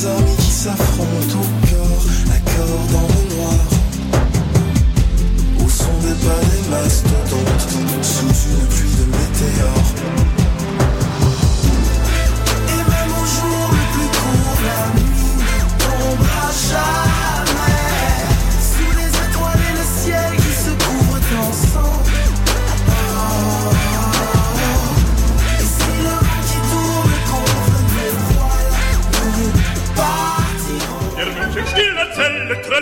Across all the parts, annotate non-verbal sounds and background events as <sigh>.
deux amis qui s'affrontent au corps, accord dans le noir. Au son des pas des mastodontes, sous une pluie de météores.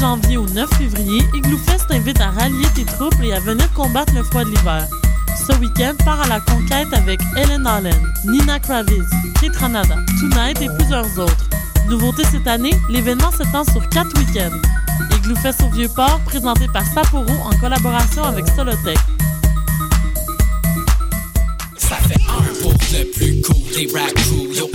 janvier au 9 février, Igloo Fest t'invite à rallier tes troupes et à venir combattre le froid de l'hiver. Ce week-end, pars à la conquête avec Ellen Allen, Nina Kraviz, Kate Ranada, Tonight et plusieurs autres. Nouveauté cette année, l'événement s'étend sur 4 week-ends. Igloo Fest au Vieux-Port, présenté par Sapporo en collaboration avec Solotech.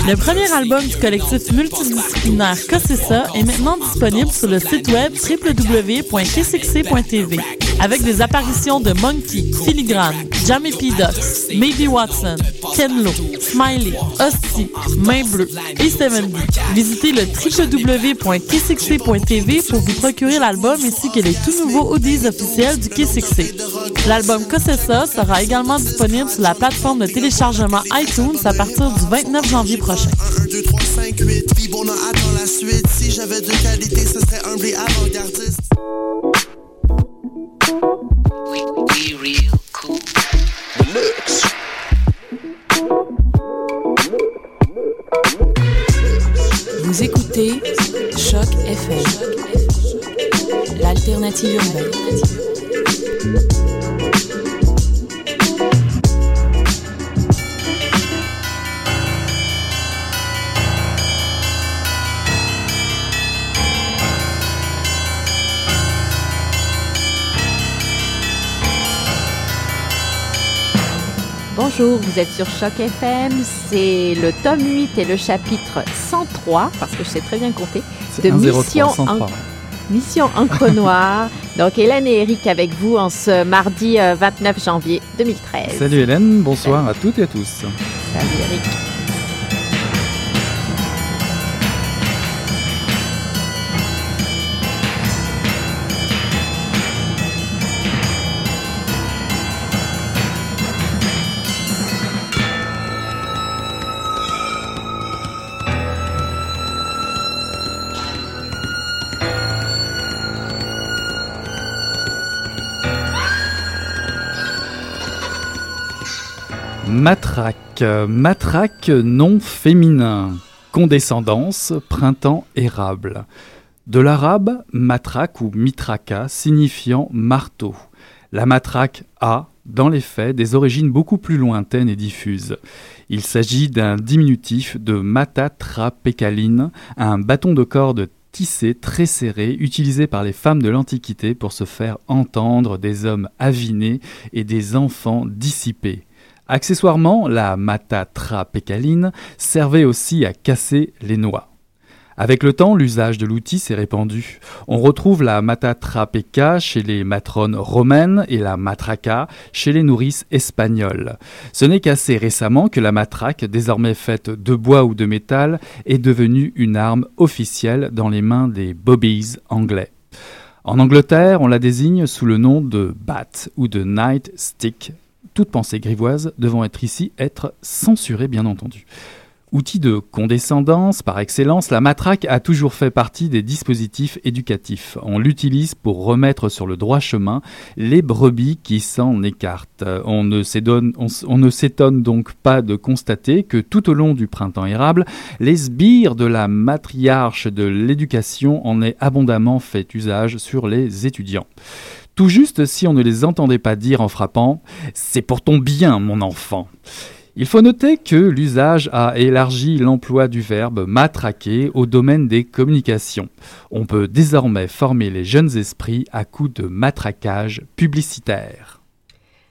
Le premier album du collectif multidisciplinaire Cossessa est maintenant disponible sur le site web www.kcxc.tv avec des apparitions de Monkey, Filigrane, Jamie P. Ducks, Maybe Watson, Ken Lo, Smiley, Hostie, Main Bleue et 70. Visitez le www.kcxc.tv pour vous procurer l'album ainsi que les tout nouveaux audios officiels du KCXC. L'album Cossessa sera également disponible sur la plateforme de téléchargement iTunes à partir du 29 janvier prochain. 1, 2, 3, 5, 8, puis bon, on attend la suite. Si j'avais de qualité, ce serait humble et avant-gardiste. Vous écoutez Choc FM, l'alternative urbaine. Bonjour, vous êtes sur Choc FM, c'est le tome 8 et le chapitre 103, parce que je sais très bien compter, de Mission, en... Mission Encre Noire. <laughs> Donc Hélène et Eric avec vous en ce mardi euh, 29 janvier 2013. Salut Hélène, bonsoir à toutes et à tous. Salut Eric. Matraque, matraque non féminin, condescendance, printemps érable. De l'arabe, matraque ou mitraka signifiant marteau. La matraque a, dans les faits, des origines beaucoup plus lointaines et diffuses. Il s'agit d'un diminutif de matatrapécaline, un bâton de corde tissé très serré utilisé par les femmes de l'Antiquité pour se faire entendre des hommes avinés et des enfants dissipés. Accessoirement, la matatrapécaline servait aussi à casser les noix. Avec le temps, l'usage de l'outil s'est répandu. On retrouve la matatrapeka chez les matrones romaines et la matraca chez les nourrices espagnoles. Ce n'est qu'assez récemment que la matraque, désormais faite de bois ou de métal, est devenue une arme officielle dans les mains des bobbies anglais. En Angleterre, on la désigne sous le nom de bat ou de night stick, toute pensée grivoise devant être ici être censurée bien entendu. Outil de condescendance par excellence, la matraque a toujours fait partie des dispositifs éducatifs. On l'utilise pour remettre sur le droit chemin les brebis qui s'en écartent. On ne s'étonne on s- on ne s'étonne donc pas de constater que tout au long du printemps érable, les sbires de la matriarche de l'éducation en aient abondamment fait usage sur les étudiants. Tout juste si on ne les entendait pas dire en frappant ⁇ C'est pour ton bien, mon enfant !⁇ Il faut noter que l'usage a élargi l'emploi du verbe matraquer au domaine des communications. On peut désormais former les jeunes esprits à coups de matraquage publicitaire.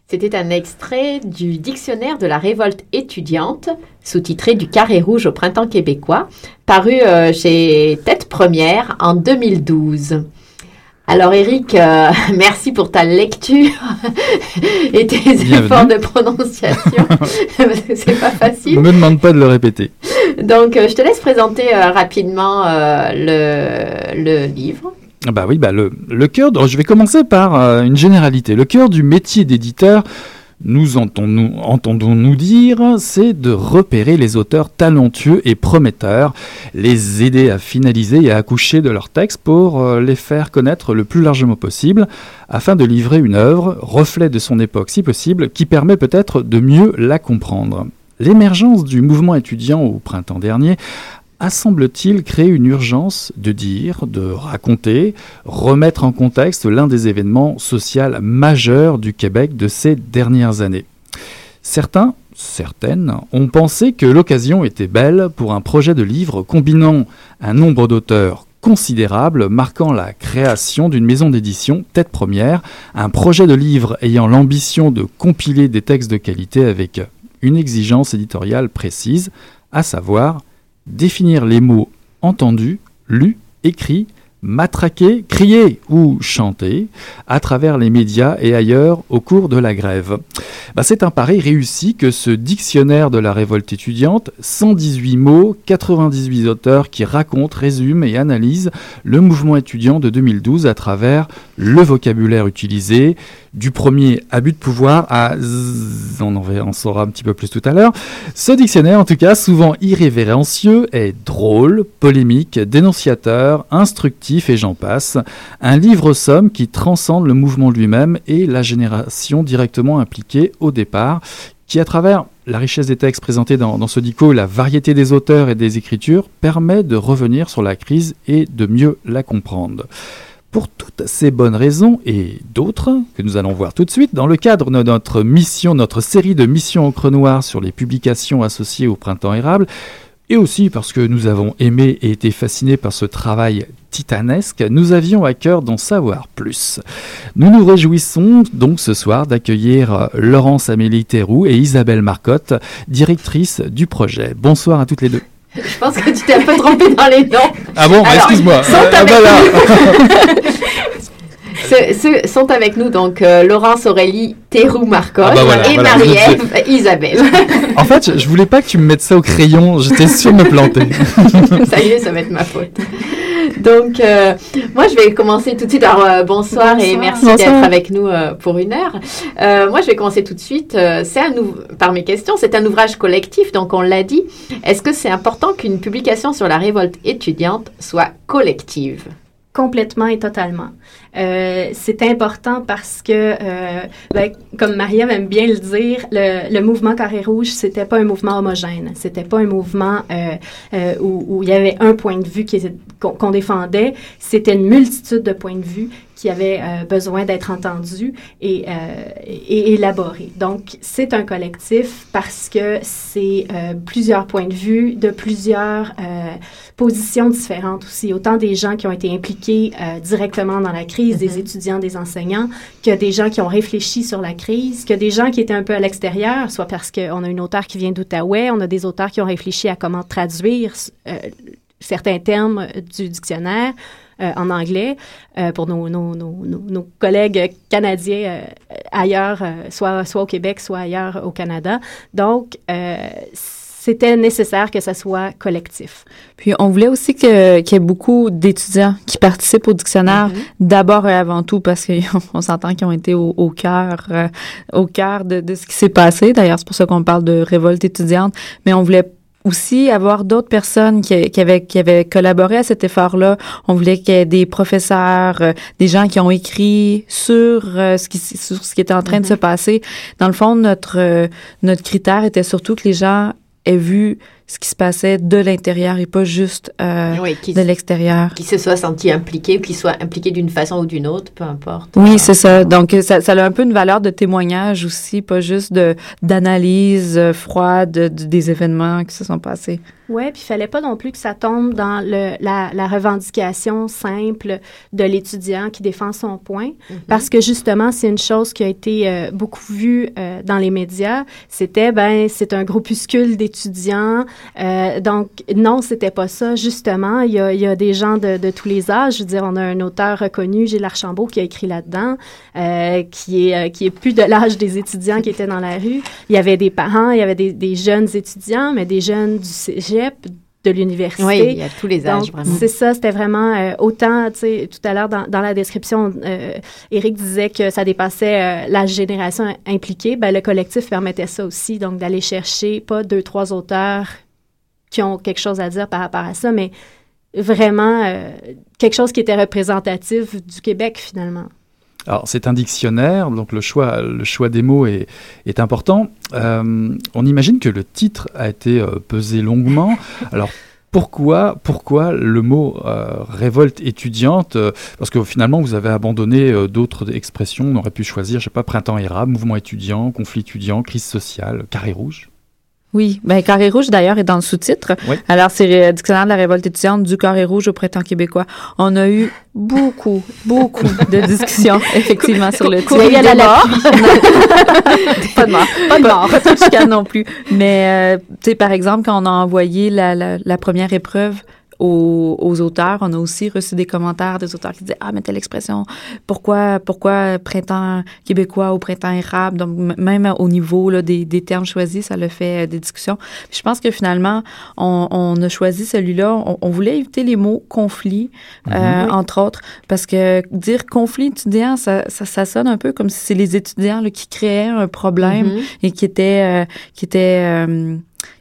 C'était un extrait du dictionnaire de la révolte étudiante, sous-titré du Carré Rouge au printemps québécois, paru euh, chez Tête Première en 2012. Alors Eric, euh, <laughs> merci pour ta lecture <laughs> et tes efforts de prononciation, <laughs> c'est pas facile. Ne me demande pas de le répéter. Donc, euh, je te laisse présenter rapidement le, le livre. Ah bah oui, bah le, le cœur, je vais commencer par euh, une généralité. Le cœur du métier d'éditeur, nous entendons-nous dire, c'est de repérer les auteurs talentueux et prometteurs, les aider à finaliser et à accoucher de leurs textes pour euh, les faire connaître le plus largement possible, afin de livrer une œuvre, reflet de son époque si possible, qui permet peut-être de mieux la comprendre. L'émergence du mouvement étudiant au printemps dernier a semble-t-il créé une urgence de dire, de raconter, remettre en contexte l'un des événements sociaux majeurs du Québec de ces dernières années. Certains, certaines, ont pensé que l'occasion était belle pour un projet de livre combinant un nombre d'auteurs considérable, marquant la création d'une maison d'édition tête première, un projet de livre ayant l'ambition de compiler des textes de qualité avec une exigence éditoriale précise, à savoir définir les mots entendus, lus, écrits, matraqués, criés ou chantés à travers les médias et ailleurs au cours de la grève. Bah, c'est un pari réussi que ce dictionnaire de la révolte étudiante, 118 mots, 98 auteurs qui racontent, résument et analysent le mouvement étudiant de 2012 à travers le vocabulaire utilisé, du premier abus de pouvoir à on en, saura un petit peu plus tout à l'heure. Ce dictionnaire, en tout cas, souvent irrévérencieux, est drôle, polémique, dénonciateur, instructif et j'en passe. Un livre-somme qui transcende le mouvement lui-même et la génération directement impliquée au départ, qui à travers la richesse des textes présentés dans, ce dico, la variété des auteurs et des écritures, permet de revenir sur la crise et de mieux la comprendre. Pour toutes ces bonnes raisons et d'autres que nous allons voir tout de suite, dans le cadre de notre mission, notre série de missions encre noire sur les publications associées au printemps érable, et aussi parce que nous avons aimé et été fascinés par ce travail titanesque, nous avions à cœur d'en savoir plus. Nous nous réjouissons donc ce soir d'accueillir Laurence Amélie Théroux et Isabelle Marcotte, directrices du projet. Bonsoir à toutes les deux. <laughs> Je pense que tu t'es un peu trompé dans les noms. Ah bon, excuse-moi. Ah, <laughs> Ceux, sont avec nous donc euh, Laurence Aurélie Théroux Marcotte ah bah et Marie-Ève Isabelle. <laughs> en fait, je, voulais pas que tu me mettes ça au crayon, j'étais sûre de me planter. <laughs> ça y est, ça va être ma faute. Donc, euh, moi, je vais commencer tout de suite. Alors, euh, bonsoir, et merci d'être avec nous pour une heure. moi, je vais commencer tout de suite. c'est un par mes questions, c'est un ouvrage collectif, donc on l'a dit. Est-ce que c'est important qu'une publication sur la révolte étudiante soit collective? Complètement et totalement. Euh, c'est important parce que, euh, ben, comme Maria aime bien le dire, le, le mouvement Carré Rouge, c'était pas un mouvement homogène. C'était pas un mouvement euh où, où, il y avait un point de vue qu'on défendait. C'était une multitude de points de vue qui avaient euh, besoin d'être entendus et, et, élaborés. Donc, c'est un collectif parce que c'est plusieurs points de vue de plusieurs positions différentes aussi. Autant des gens qui ont été impliqués directement dans la crise des mhm. étudiants, des enseignants, que des gens qui ont réfléchi sur la crise, que des gens qui étaient un peu à l'extérieur, soit parce qu'on a une auteure qui vient d'Outaouais, on a des auteurs qui ont réfléchi à comment traduire euh, certains termes du dictionnaire. Euh, en anglais euh, pour nos, nos, nos, nos, collègues canadiens ailleurs, soit, soit au Québec, soit ailleurs au Canada. Donc, c'était nécessaire que ça soit collectif. Puis on voulait aussi qu'il y ait beaucoup d'étudiants qui participent au dictionnaire, mm-hmm. d'abord et avant tout parce qu'on <laughs> s'entend qu'ils ont été au, au cœur, euh, au cœur de, de, ce qui s'est passé. D'ailleurs, c'est pour ça qu'on parle de révolte étudiante. Mais on voulait aussi avoir d'autres personnes qui, qui, avaient, qui avaient collaboré à cet effort-là. On voulait qu'il y ait des professeurs, euh, des gens qui ont écrit sur euh, ce qui sur ce qui était en train de se mm-hmm. passer. Dans le fond, notre notre critère était surtout que les gens aient vu ce qui se passait de l'intérieur et pas juste euh, de l'extérieur. Qui se soit senti impliqué ou qui soit impliqué d'une façon ou d'une autre, peu importe. Oui, c'est ça. Donc, ça, ça, a un peu une valeur de témoignage aussi, pas juste de d'analyse euh, froide des événements qui se sont passés. Oui, puis il fallait pas non plus que ça tombe dans le, la, la revendication simple de l'étudiant qui défend son point, mm-hmm. parce que justement, c'est une chose qui a été euh, beaucoup vue euh, dans les médias. C'était, ben, c'est un groupuscule d'étudiants. Euh, donc, non, c'était pas ça. Justement, il y a, y a des gens de, de, tous les âges. Je veux dire, on a un auteur reconnu, Gilles Archambault, qui a écrit là-dedans, qui est qui est plus de l'âge des étudiants qui étaient dans la rue. Il y avait des parents, il y avait des, des jeunes étudiants, mais des jeunes du de l'université. Oui, il y a tous les âges, vraiment. C'est ça, c'était vraiment euh, autant, tu sais, tout à l'heure dans, dans, la description, euh, Eric disait que ça dépassait euh, la génération impliquée. Ben, le collectif permettait ça aussi, donc d'aller chercher pas deux, trois auteurs qui ont quelque chose à dire par rapport à ça, mais vraiment quelque chose qui était représentatif du Québec finalement. Alors c'est un dictionnaire, donc le choix, le choix des mots est, important. Euh, on imagine que le titre a été euh, pesé longuement. Alors pourquoi, pourquoi le mot euh, révolte étudiante Parce que finalement, vous avez abandonné d'autres expressions. On aurait pu choisir, je sais pas, printemps érable, mouvement étudiant, conflit étudiant, crise sociale, carré rouge. Oui, ben Carré Rouge d'ailleurs est dans le sous-titre. Alors c'est le dictionnaire de la révolte étudiante du Carré Rouge au printemps québécois. On a eu beaucoup, <laughs> beaucoup de discussions effectivement sur le titre. Il y a la mort. <laughs> <laughs> pas de mort, pas de mort, pas de non plus. Mais euh, tu sais par exemple quand on a envoyé la, la, la première épreuve aux, auteurs. On a aussi reçu des commentaires des auteurs qui disaient ah mais telle expression pourquoi pourquoi printemps québécois ou printemps érable? Donc même au niveau là, des, des termes choisis ça le fait euh, des discussions. je pense que finalement on, on a choisi celui-là. On, voulait éviter les mots conflit euh, mhm. entre autres parce que dire conflit étudiant ça, ça, ça sonne un peu comme si c'est les étudiants là, qui créaient un problème mhm. et qui étaient euh, qui étaient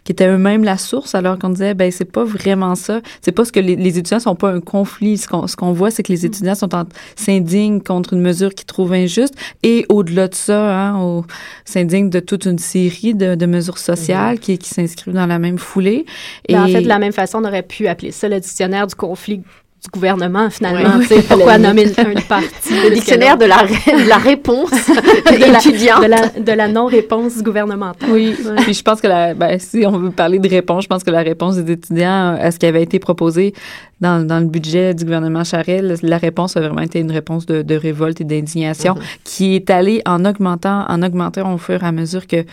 qui étaient eux-mêmes la source, alors qu'on disait, ben c'est pas vraiment ça. C'est pas ce que les, les, étudiants sont pas un conflit. Ce qu'on ce qu'on voit, c'est que les mm. étudiants sont s'indignent contre une mesure qu'ils trouvent injuste et au-delà de ça, hein, s'indignent de toute une série de, de mesures sociales mm-hmm. qui, qui s'inscrivent dans la même foulée. et ben, en fait, de la même façon, on aurait pu appeler ça le dictionnaire du conflit du gouvernement, finalement. Oui. Pourquoi nommer une, partie? Le dictionnaire de la, de la réponse <laughs> étudiante. De la, de la non-réponse gouvernementale. Oui. Puis je pense que la, ben, si on veut parler de réponse, je pense que la réponse des étudiants à ce qui avait été proposé dans, dans le budget du gouvernement Charest, la réponse a vraiment été une réponse de, de révolte et d'indignation mm-hmm. qui est allée en augmentant, en augmentant au fur et à mesure que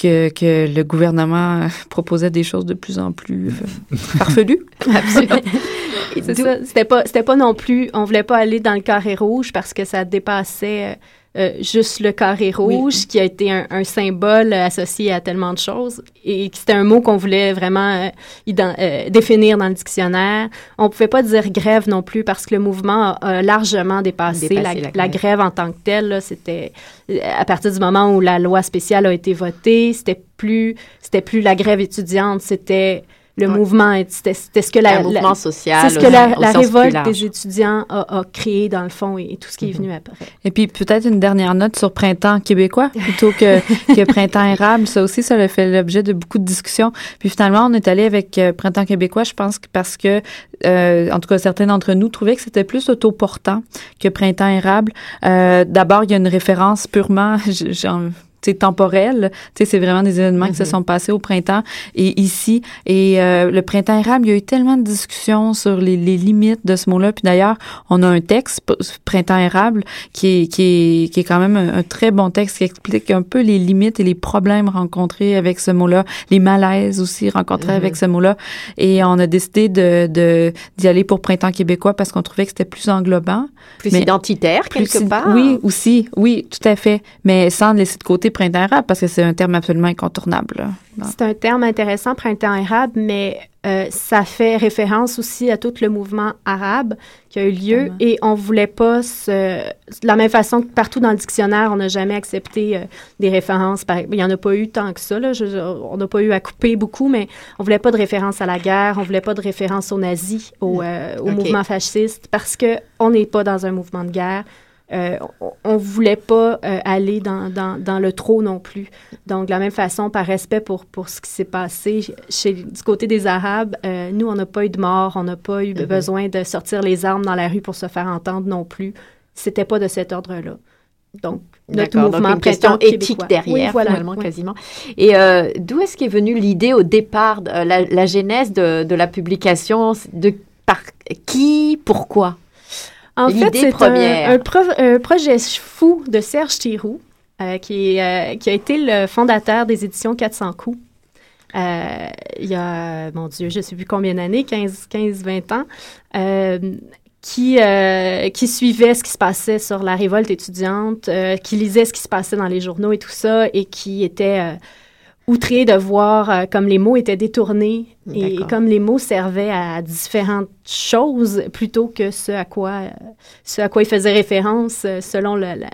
que, que, le gouvernement <laughs> proposait des choses de plus en plus euh, farfelues. Absolument. <laughs> C'était pas, c'était pas non plus, on voulait pas aller dans le carré rouge parce que ça dépassait euh, juste le carré rouge, qui a été un, symbole associé à tellement de choses et qui c'était un mot qu'on voulait vraiment euh, euh, définir dans le dictionnaire. On pouvait pas dire grève non plus parce que le mouvement a, largement dépassé, la, la, grève. en tant que telle. C'était à partir du moment où la loi spéciale a été votée, c'était plus, c'était plus la grève étudiante, c'était le mouvement, c'était ce que la, mouvement social, c'est ce que la, révolte des étudiants a, créé dans le fond et, tout ce qui est venu après. Et puis peut-être une dernière note sur printemps québécois plutôt que, <laughs> que printemps érable. Ça aussi, ça a fait l'objet de beaucoup de discussions. Puis finalement, on est allé avec euh, printemps québécois, je pense, parce que euh, en tout cas certains d'entre nous trouvaient que c'était plus autoportant que printemps érable. Euh, D'abord, il y a une référence purement, <laughs> temporel. C'est vraiment des événements qui se mhm. sont passés au printemps et ici. Et euh, le printemps érable, il y a eu tellement de discussions sur les, les limites de ce mot-là. Puis d'ailleurs, on a un texte, printemps érable, qui est, qui est, qui est quand même un, très bon texte qui explique un peu les limites et les problèmes rencontrés avec ce mot-là, les malaises aussi rencontrés avec mhm. ce mot-là. Et on a décidé de d'y aller pour printemps québécois parce qu'on trouvait que c'était plus englobant. Plus identitaire, quelque part. Oui, aussi. Oui, tout à fait. Mais sans laisser de côté printemps arabe parce que c'est un terme absolument incontournable. C'est un terme intéressant, printemps arabe, mais euh, ça fait référence aussi à tout le mouvement arabe qui a eu lieu et on voulait pas se, de la même façon que partout dans le dictionnaire, on n'a jamais accepté euh, des références. il n'y en a pas eu tant que ça. Là, on n'a pas eu à couper beaucoup, mais on voulait pas de référence à la guerre, on voulait pas de référence aux nazis, au, euh, au mouvement fasciste, parce que on n'est pas dans un mouvement de guerre on ne voulait pas aller dans, dans, dans, le trop non plus. Donc, de la même façon, par respect pour, pour ce qui s'est passé chez, du côté des Arabes, nous, on n'a pas eu de mort, on n'a pas eu mm-hmm. besoin de sortir les armes dans la rue pour se faire entendre non plus. C'était pas de cet ordre-là. Donc, notre mouvement une question éthique derrière, finalement, quasiment. Et euh, d'où est-ce qu'est venue l'idée au départ, la, la, genèse de, de, la publication, de par qui, pourquoi? En fait, c'est un, un, projet fou de Serge Thiroux, euh, qui, euh, qui a été le fondateur des éditions 400 coups. il y a, mon Dieu, je ne sais plus combien d'années, 15, 15, 20 ans qui, euh, qui suivait ce qui se passait sur la révolte étudiante, euh, qui lisait ce qui se passait dans les journaux et tout ça, et qui était euh, outré de voir comme les mots étaient détournés et, comme les mots servaient à différentes choses plutôt que ce à quoi, ce à quoi ils faisaient référence selon le, la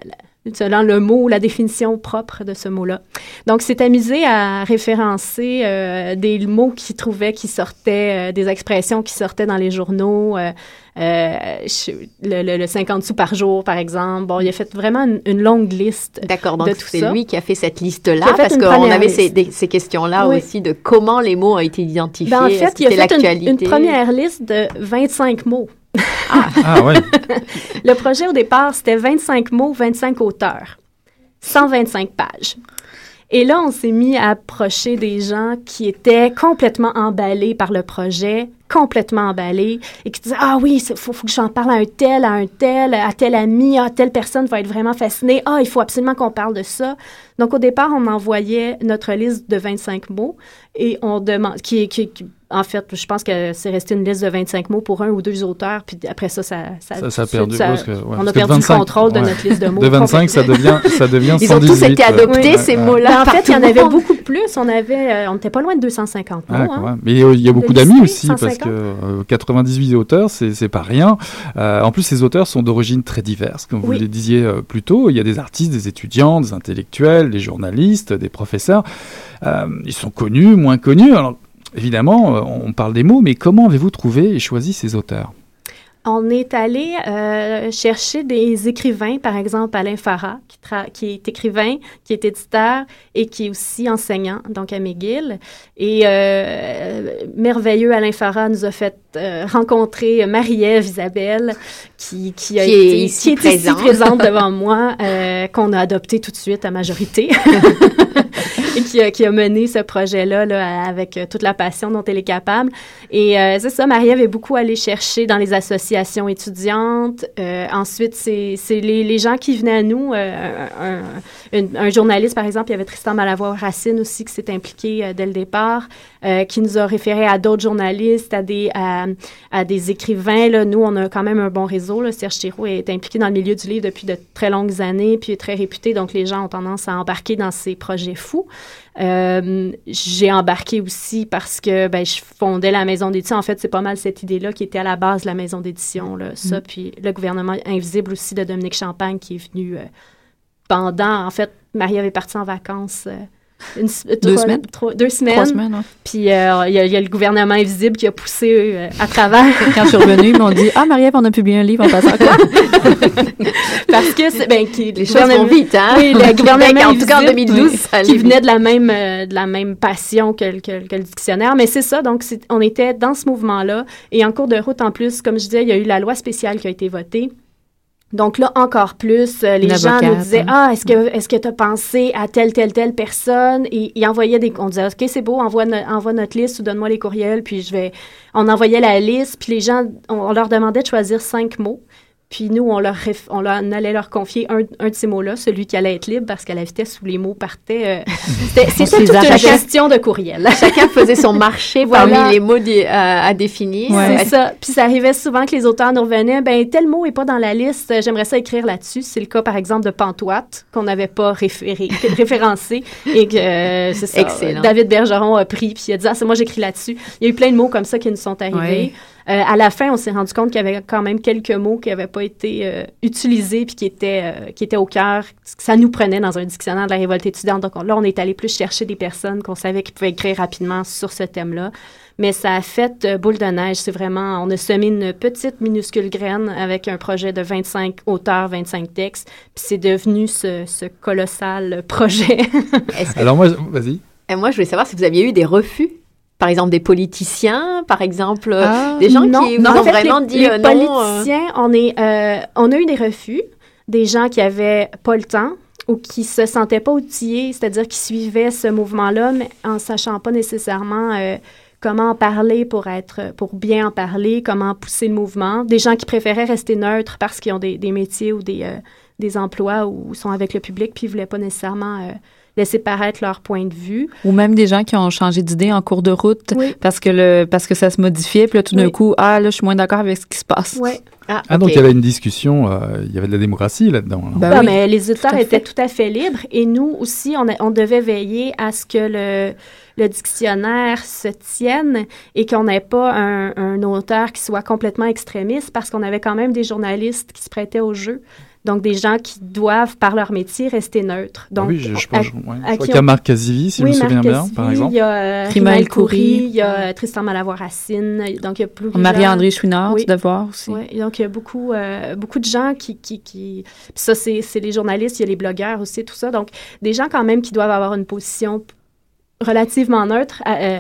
selon le mot, la définition propre de ce mot-là. Donc, c'est amusé à référencer euh, des mots qu'il trouvait qui sortaient, euh, des expressions qui sortaient dans les journaux, euh, le, le, 50 sous par jour, par exemple. Bon, il a fait vraiment une, longue liste D'accord, donc c'est lui qui a fait cette liste-là, parce qu'on avait ces, ces questions-là aussi de comment les mots ont été identifiés. Ben, en fait, il a fait une, une première liste de 25 mots. Ah, ah ouais. <laughs> le projet au départ, c'était 25 mots, 25 auteurs, 125 pages. Et là, on s'est mis à approcher des gens qui étaient complètement emballés par le projet, complètement emballés, et qui disaient Ah oui, il faut, que j'en parle à un tel, à un tel, à tel ami, à telle personne va être vraiment fascinée. Ah, il faut absolument qu'on parle de ça. Donc, au départ, on envoyait notre liste de 25 mots et on demande, qui, qui, qui en fait, je pense que c'est resté une liste de 25 mots pour un ou deux auteurs, puis après ça, ça, ça, ça, a perdu. on a perdu le contrôle de notre liste de mots. De 25, ça devient, ça devient Ils ont tous été adoptés, ces mots-là. En fait, il y en avait beaucoup plus. On avait, euh, on n'était pas loin de 250 mots. Hein. Mais il y a beaucoup d'amis aussi, parce que 98 euh, auteurs, c'est pas rien. Euh, en plus, ces auteurs sont d'origine très diverses, comme vous le disiez plus tôt. Il y a des artistes, des étudiants, des intellectuels, des journalistes, des professeurs. ils sont connus, moins connus. Alors, évidemment, euh, on parle des mots, mais comment avez-vous trouvé et choisi ces auteurs? On est allé euh, chercher des écrivains, par exemple Alain Farah, qui, qui, est écrivain, qui est éditeur et qui est aussi enseignant, donc à McGill. Et euh, merveilleux Alain Farah nous a fait rencontrer Marie-Ève Isabelle, qui, qui, a été, est ici, <laughs> présente devant moi, qu'on a adopté tout de suite à majorité. <laughs> qui a, mené ce projet-là là, avec toute la passion dont elle est capable. Et euh, c'est ça, Marie avait beaucoup allé chercher dans les associations étudiantes. Euh, ensuite, c'est les, les, gens qui venaient à nous. Euh, un, journaliste, par exemple, il y avait Tristan Malavoie-Racine aussi qui s'est impliqué dès le départ, qui nous a référé à d'autres journalistes, à des, à, des écrivains. Là. Nous, on a quand même un bon réseau. Serge Thiroux est impliqué dans le milieu du livre depuis de très longues années, puis est très réputé, donc les gens ont tendance à embarquer dans ces projets fous. Euh, j'ai embarqué aussi parce que ben, je fondais la maison d'édition. En fait, c'est pas mal cette idée-là qui était à la base de la maison d'édition. Là, ça, mm. puis le gouvernement invisible aussi de Dominique Champagne qui est venu euh, pendant. En fait, Marie avait parti en vacances. Euh, deux semaines? deux semaines. Trois semaines, Puis euh, il y, a le gouvernement invisible qui a poussé euh, à travers. <laughs> Quand je suis revenue, ils m'ont dit Ah, Marie-Ève, on a publié un livre en passant quoi? <laughs> Parce que c'est. Ben, qui, Les choses vont vite, hein? Oui, le <laughs> gouvernement en tout cas en 2012, qui venait de la même, euh, de la même passion que, que, que le dictionnaire. Mais c'est ça, donc on était dans ce mouvement-là. Et en cours de route, en plus, comme je disais, il y a eu la loi spéciale qui a été votée donc là, encore plus, euh, les gens nous disaient hein. Ah, est-ce que est-ce que tu as pensé à telle, telle, telle personne? Et ils envoyaient des. On disait OK, c'est beau, envoie, envoie notre liste ou donne-moi les courriels, puis je vais. On envoyait la liste, puis les gens, on leur demandait de choisir cinq mots. Puis nous, on, leur on, allait leur confier un, un de ces mots-là, celui qui allait être libre, parce qu'à la vitesse où les mots partaient, euh, <laughs> c'était toute une gestion de courriel. <laughs> Chacun faisait son marché parmi les mots euh, à définir. C'est ça. Puis ça arrivait souvent que les auteurs nous revenaient, ben tel mot n'est pas dans la liste, j'aimerais ça écrire là-dessus. C'est le cas, par exemple, de Pantoite, qu'on n'avait pas référé, <laughs> référencé, et que euh, c'est ça. Excellent. David Bergeron a pris, puis il a dit, ah, c'est moi j'écris là-dessus. Il y a eu plein de mots comme ça qui nous sont arrivés. Euh, à la fin, on s'est rendu compte qu'il y avait quand même quelques mots qui n'avaient pas été euh, utilisés puis qui étaient, euh, qui étaient au cœur. Ça nous prenait dans un dictionnaire de la révolte étudiante. Donc là, on est allé plus chercher des personnes qu'on savait qui pouvaient écrire rapidement sur ce thème-là. mais ça a fait euh, boule de neige. C'est vraiment, on a semé une petite minuscule graine avec un projet de 25 auteurs, 25 textes, puis c'est devenu ce, ce, colossal projet. <laughs> Alors moi, vas-y. Et moi, je voulais savoir si vous aviez eu des refus par exemple des politiciens, par exemple ah, des gens qui non, ont vraiment dit les non. politiciens, on est, on a eu des refus, des gens qui avaient pas le temps, ou qui se sentaient pas outillés, c'est-à-dire qui suivaient ce mouvement-là, mais en sachant pas nécessairement euh, comment en parler pour être, pour bien en parler, comment pousser le mouvement. Des gens qui préféraient rester neutres parce qu'ils ont des, des, métiers ou des, euh, des emplois ou sont avec le public, puis ils voulaient pas nécessairement euh, laisser paraître leur point de vue. Ou même des gens qui ont changé d'idée en cours de route parce que le parce que ça se modifiait, puis là tout d'un coup, ah là je suis moins d'accord avec ce qui se passe. Oui. Ah, ah donc il y avait une discussion, euh, il y avait de la démocratie là-dedans. Ben oui, mais les auteurs étaient tout à fait libres et nous aussi, on, on devait veiller à ce que le, le dictionnaire se tienne et qu'on n'ait pas un, un, auteur qui soit complètement extrémiste parce qu'on avait quand même des journalistes qui se prêtaient au jeu. Donc, des gens qui doivent, par leur métier, rester neutres. Donc, oui, je, je pense, ouais. qu'il y a Marc Cazivi, si oui, je me souviens bien, par exemple. Il y a Rimaël Coury, il y a Tristan Malavoie-Racine. Donc, il y a plus Marie-André Chouinard, oui. de voir aussi. Oui, donc il y a beaucoup, euh, beaucoup de gens qui... qui, qui... Puis ça, c'est les journalistes, il y a les blogueurs aussi, tout ça. Donc, des gens quand même qui doivent avoir une position relativement neutre. Euh,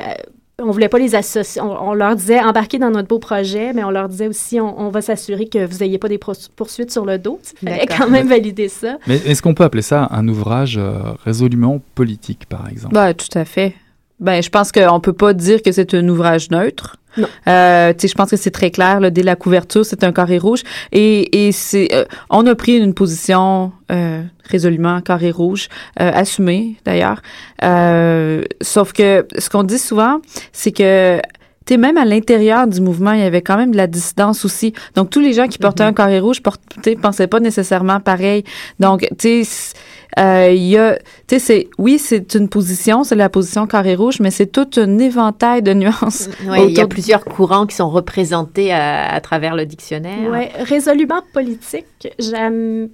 on voulait pas les associer. On, on, leur disait embarquer dans notre beau projet, mais on leur disait aussi on, on va s'assurer que vous n'ayez pas des poursuites sur le dos. Il fallait quand même valider ça. Mais est-ce qu'on peut appeler ça un ouvrage euh, résolument politique, par exemple? Bah, Tout à fait. Ben, je pense qu'on peut pas dire que c'est un ouvrage neutre. Euh, je pense que c'est très clair. Là, dès la couverture, c'est un carré rouge. Et, et c'est, euh, on a pris une position euh, résolument carré rouge, euh, assumée d'ailleurs. Euh, sauf que ce qu'on dit souvent, c'est que tu même à l'intérieur du mouvement, il y avait quand même de la dissidence aussi. Donc, tous les gens qui portaient mm -hmm. un carré rouge portaient, pensaient pas nécessairement pareil. Donc, tu sais, il y a, tu sais, oui, c'est une position, c'est la position carré rouge, mais c'est tout un éventail de nuances. <laughs> Oui, il y a plusieurs courants qui sont représentés à, à travers le dictionnaire. Oui, résolument politique, j'aime,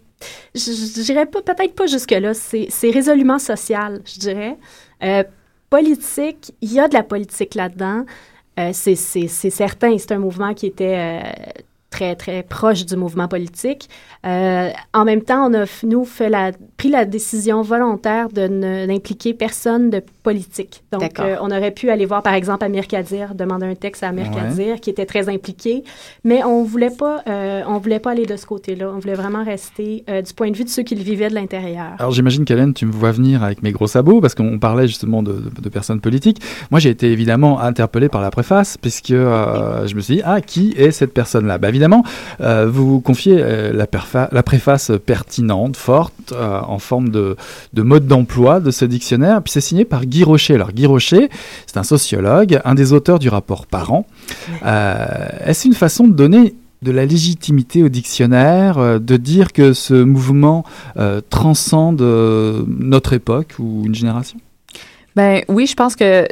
je dirais pas, peut-être pas jusque-là, c'est résolument social, je dirais. Euh, politique, il y a de la politique là-dedans. Euh, c'est certain, c'est un mouvement qui était euh, très, très proche du mouvement politique. Euh, en même temps, on a, nous, fait la, pris la décision volontaire de n'impliquer personne de politique. Donc, euh, on aurait pu aller voir, par exemple, Amir Kadir, demander un texte à Amir ouais. Kadir, qui était très impliqué, mais on voulait pas, euh, on voulait pas aller de ce côté-là. On voulait vraiment rester euh, du point de vue de ceux qui le vivaient de l'intérieur. Alors, j'imagine qu'Hélène, tu me vois venir avec mes gros sabots, parce qu'on parlait justement de, de, de, personnes politiques. Moi, j'ai été évidemment interpellé par la préface, puisque euh, je me suis dit, ah, qui est cette personne-là? Bah, Évidemment, euh, vous confiez la, la, préface pertinente, forte, en forme de, de mode d'emploi de ce dictionnaire, puis c'est signé par Guy Rocher. Alors Guy Rocher, c'est un sociologue, un des auteurs du rapport Parent. Euh, Est-ce une façon de donner de la légitimité au dictionnaire, euh, de dire que ce mouvement euh, transcende euh, notre époque ou une génération? Ben oui, je pense que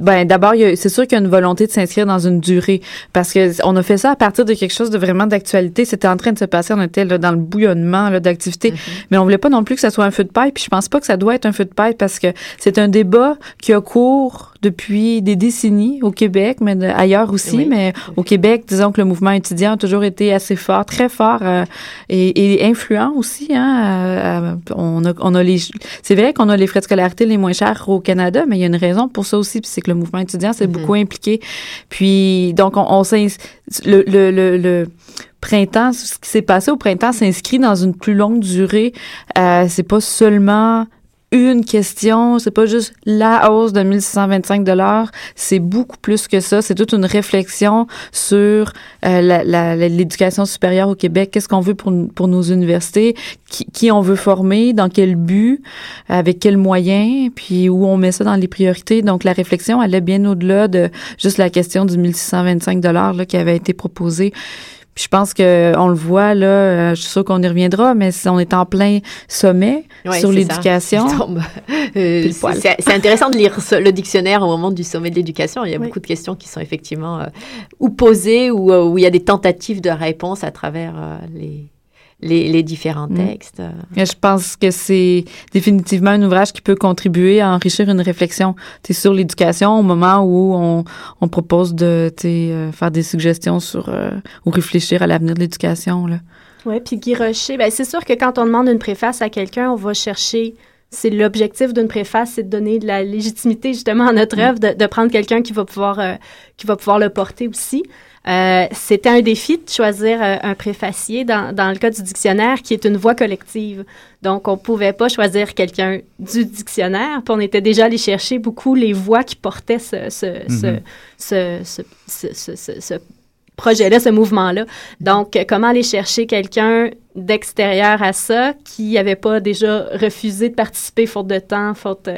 ben d'abord c'est sûr qu'il y a une volonté de s'inscrire dans une durée parce que on a fait ça à partir de quelque chose de vraiment d'actualité c'était en train de se passer on était là, dans le bouillonnement d'activité mm -hmm. mais on voulait pas non plus que ça soit un feu de paille puis je pense pas que ça doit être un feu de paille parce que c'est un débat qui a cours depuis des décennies au Québec, mais ailleurs aussi. Oui. Mais au Québec, disons que le mouvement étudiant a toujours été assez fort, très fort euh, et, et, influent aussi. Hein, euh, on a, on a les, c'est vrai qu'on a les frais de scolarité les moins chers au Canada, mais il y a une raison pour ça aussi, c'est que le mouvement étudiant s'est mm -hmm. beaucoup impliqué. Puis donc on, on le, le, le, le printemps, ce qui s'est passé au printemps s'inscrit dans une plus longue durée. Euh, c'est pas seulement une question, c'est pas juste la hausse de 1625 dollars, c'est beaucoup plus que ça, c'est toute une réflexion sur euh, l'éducation supérieure au Québec, qu'est-ce qu'on veut pour, pour nos universités, qui, qui, on veut former, dans quel but, avec quels moyens, puis où on met ça dans les priorités? Donc la réflexion allait bien au-delà de juste la question du 1625 dollars qui avait été proposée. Puis je pense que on le voit là, euh, je suis sûre qu'on y reviendra, mais on est en plein sommet ouais, sur l'éducation. <laughs> Euh, c'est intéressant de lire le dictionnaire au moment du sommet de l'éducation. Il y a oui. beaucoup de questions qui sont effectivement euh, ou posées ou où il y a des tentatives de réponse à travers les les, différents mm. textes. Je pense que c'est définitivement un ouvrage qui peut contribuer à enrichir une réflexion sur l'éducation au moment où on, on propose de euh, faire des suggestions sur euh, ou réfléchir à l'avenir de l'éducation. Oui, puis Guy Rocher, ben, c'est sûr que quand on demande une préface à quelqu'un, on va chercher c'est l'objectif d'une préface, c'est de donner de la légitimité justement à notre mm. œuvre, de, prendre quelqu'un qui va pouvoir euh, qui va pouvoir le porter aussi. Euh, c'était un défi de choisir euh, un préfacier dans, dans, le cas du dictionnaire qui est une voix collective. Donc, on pouvait pas choisir quelqu'un du dictionnaire, puis on était déjà allé chercher beaucoup les voix qui portaient ce, ce, mm-hmm. ce, ce, ce, ce projet-là, ce mouvement-là. Donc, comment aller chercher quelqu'un d'extérieur à ça qui n'avait pas déjà refusé de participer faute de temps, faute...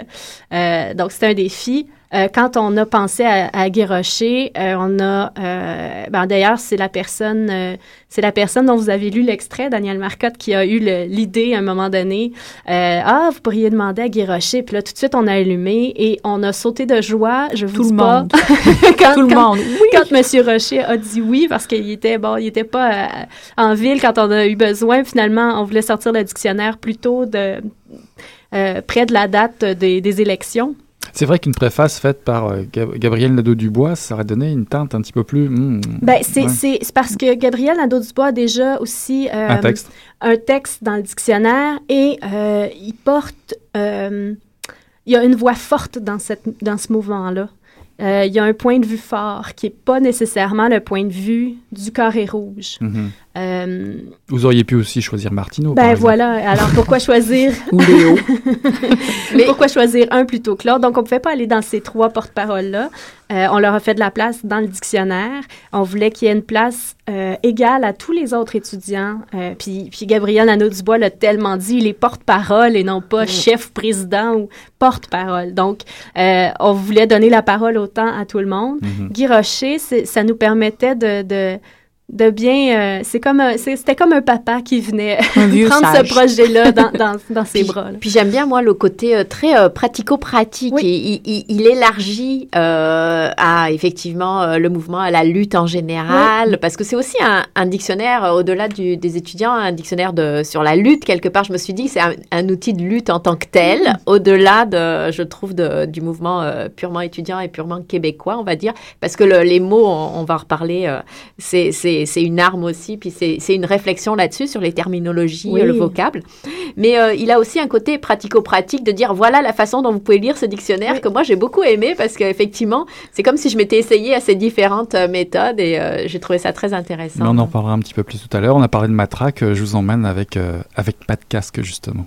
Euh, donc, c'était un défi. Euh, quand on a pensé à, à Guy Rocher, euh, on a, euh, ben d'ailleurs, c'est la personne, euh, c'est la personne dont vous avez lu l'extrait, Daniel Marcotte, qui a eu l'idée à un moment donné. ah, vous pourriez demander à Guy Rocher. Puis là, tout de suite, on a allumé et on a sauté de joie. Je vous tout dis le pas. Monde. <laughs> quand, tout le quand, monde. Oui. Quand Monsieur Rocher a dit oui, parce qu'il était bon, il était pas en ville quand on a eu besoin. Finalement, on voulait sortir le dictionnaire plus tôt de près de la date des, des élections. C'est vrai qu'une préface faite par euh, Gabriel Nadeau-Dubois, ça aurait donné une teinte un petit peu plus... Hmm, ben, c'est ouais. parce que Gabriel Nadeau-Dubois a déjà aussi euh, un, texte. un texte dans le dictionnaire et euh, il porte... Il y a une voix forte dans, cette, dans ce mouvement-là. Euh, il y a un point de vue fort qui n'est pas nécessairement le point de vue du carré rouge. Mm -hmm. euh, Vous auriez pu aussi choisir Martineau. Ben voilà. Alors pourquoi choisir <laughs> ou Léo <laughs> Mais pourquoi choisir un plutôt que l'autre? Donc on ne pouvait pas aller dans ces trois porte-paroles là. Euh, on leur a fait de la place dans le dictionnaire. On voulait qu'il y ait une place euh, égale à tous les autres étudiants. Euh, puis, puis Gabriel Nadeau-Dubois l'a tellement dit, il est porte-parole et non pas mmh. chef président ou porte-parole. Donc, euh, on voulait donner la parole autant à tout le monde. Mmh. Guy Rocher, ça nous permettait de, de de bien euh, c'est comme c'était comme un papa qui venait <laughs> prendre sage. ce projet là dans, dans, dans <laughs> ses puis, bras là. puis j'aime bien moi le côté euh, très euh, pratico-pratique oui. il, il, il, élargit à effectivement le mouvement à la lutte en général oui. parce que c'est aussi un, un dictionnaire au-delà des étudiants un dictionnaire de sur la lutte quelque part je me suis dit c'est un, un, outil de lutte en tant que tel oui. au-delà de je trouve de, du mouvement purement étudiant et purement québécois on va dire parce que le, les mots on, on va en reparler c'est c'est une arme aussi, puis c'est une réflexion là-dessus, sur les terminologies, oui. le vocable. Mais euh, il a aussi un côté pratico-pratique de dire voilà la façon dont vous pouvez lire ce dictionnaire oui. que moi j'ai beaucoup aimé parce qu'effectivement, c'est comme si je m'étais essayé à ces différentes euh, méthodes et euh, j'ai trouvé ça très intéressant. Mais on en parlera un petit peu plus tout à l'heure. On a parlé de matraque, je vous emmène avec, euh, avec pas de casque justement.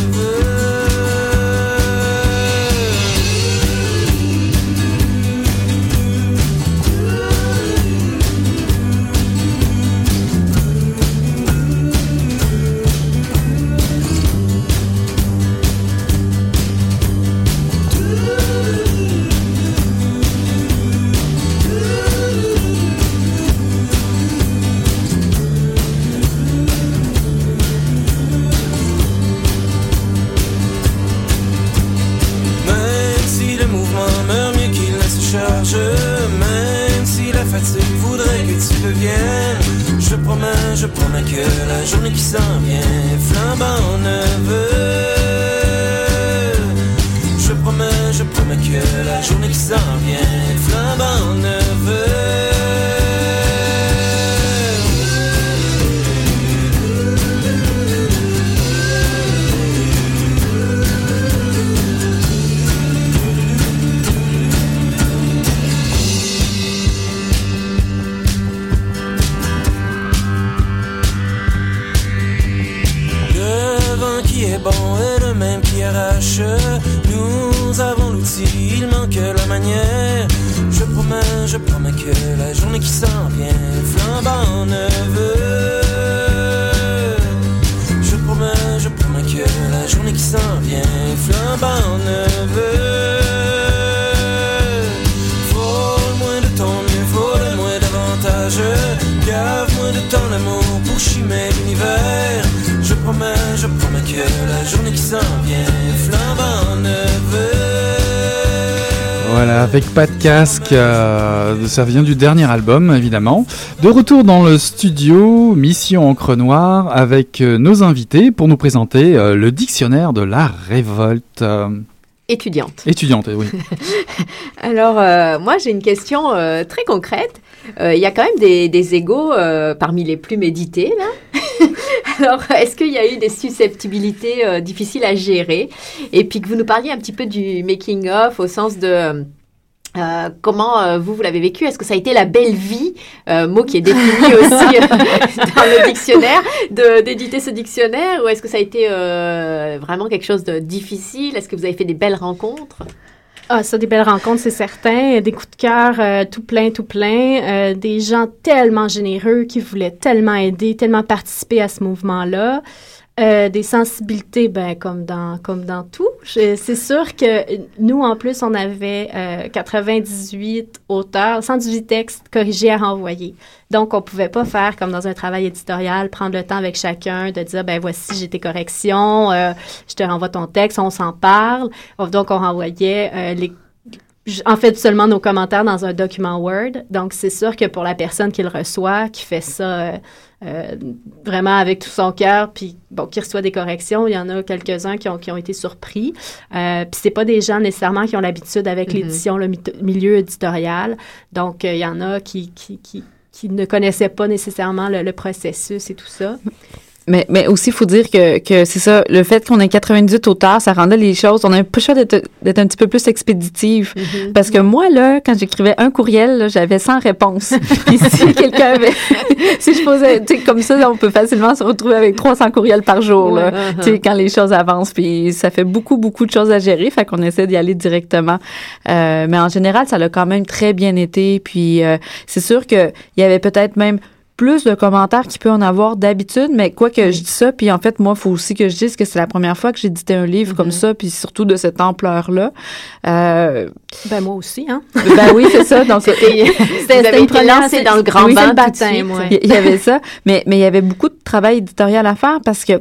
flambant neveu. Voilà, avec pas de casque, euh, ça vient du dernier album évidemment. De retour dans le studio, Mission Encre Noire, avec euh, nos invités pour nous présenter euh, le dictionnaire de la révolte. Étudiante. étudiante, oui. <laughs> Alors, euh, moi, j'ai une question très concrète. Euh, Il y a quand même des, des égaux euh, parmi les plus médités, là. <laughs> Alors, est-ce qu'il y a eu des susceptibilités euh, difficiles à gérer? Et puis que vous nous parliez un petit peu du making-of au sens de... euh, comment euh, vous, vous l'avez vécu? Est-ce que ça a été la belle vie, euh, mot qui est défini <laughs> aussi dans le dictionnaire, de- d'éditer ce dictionnaire? Ou est-ce que ça a été vraiment quelque chose de difficile? Est-ce que vous avez fait des belles rencontres? Ah, ça, des belles rencontres, c'est certain. Des coups de cœur euh, tout plein, tout plein. Euh, des gens tellement généreux qui voulaient tellement aider, tellement participer à ce mouvement-là. Euh, des sensibilités, ben, comme dans, comme dans tout. C'est sûr que nous, en plus, on avait euh, 98 auteurs, 118 textes corrigés à renvoyer. Donc, on pouvait pas faire comme dans un travail éditorial, prendre le temps avec chacun de dire, ben voici, j'ai tes corrections, euh, je te renvoie ton texte, on s'en parle. Donc, on renvoyait euh, les en fait seulement nos commentaires dans un document Word. Donc, c'est sûr que pour la personne qui le reçoit, qui fait ça euh, vraiment avec tout son cœur, puis bon, qui reçoit des corrections, il y en a quelques-uns qui ont, qui ont été surpris. Euh, puis c'est pas des gens nécessairement qui ont l'habitude avec Mhm. l'édition, le milieu éditorial. Donc, euh, il y en a qui, qui, qui, qui ne connaissaient pas nécessairement le, le processus et tout ça. Mais, mais aussi, il faut dire que, que c'est ça, le fait qu'on ait 98 auteurs, ça rendait les choses, on a un peu le choix d'être d'être un petit peu plus expéditif. Parce que moi, là, quand j'écrivais un courriel, j'avais 100 réponses. <laughs> Puis si quelqu'un avait, <laughs> si je posais, tu sais, comme ça, on peut facilement se retrouver avec 300 courriels par jour, là. Ouais, Tu sais, quand les choses avancent. Puis ça fait beaucoup, beaucoup de choses à gérer. Fait qu'on essaie d'y aller directement. Euh, mais en général, ça l'a quand même très bien été. Puis euh, c'est sûr qu'il y avait peut-être même plus de commentaires qu'il peut en avoir d'habitude, mais quoi que je dis ça, puis en fait, moi, il faut aussi que je dise que c'est la première fois que j'éditais un livre comme ça, puis surtout de cette ampleur-là. Euh, Ben, moi aussi, hein. <laughs> ben oui, c'est ça. Donc, <laughs> C'était C'était été lancé dans le grand oui, bain y- il y avait ça, mais mais il y avait beaucoup de travail éditorial à faire parce que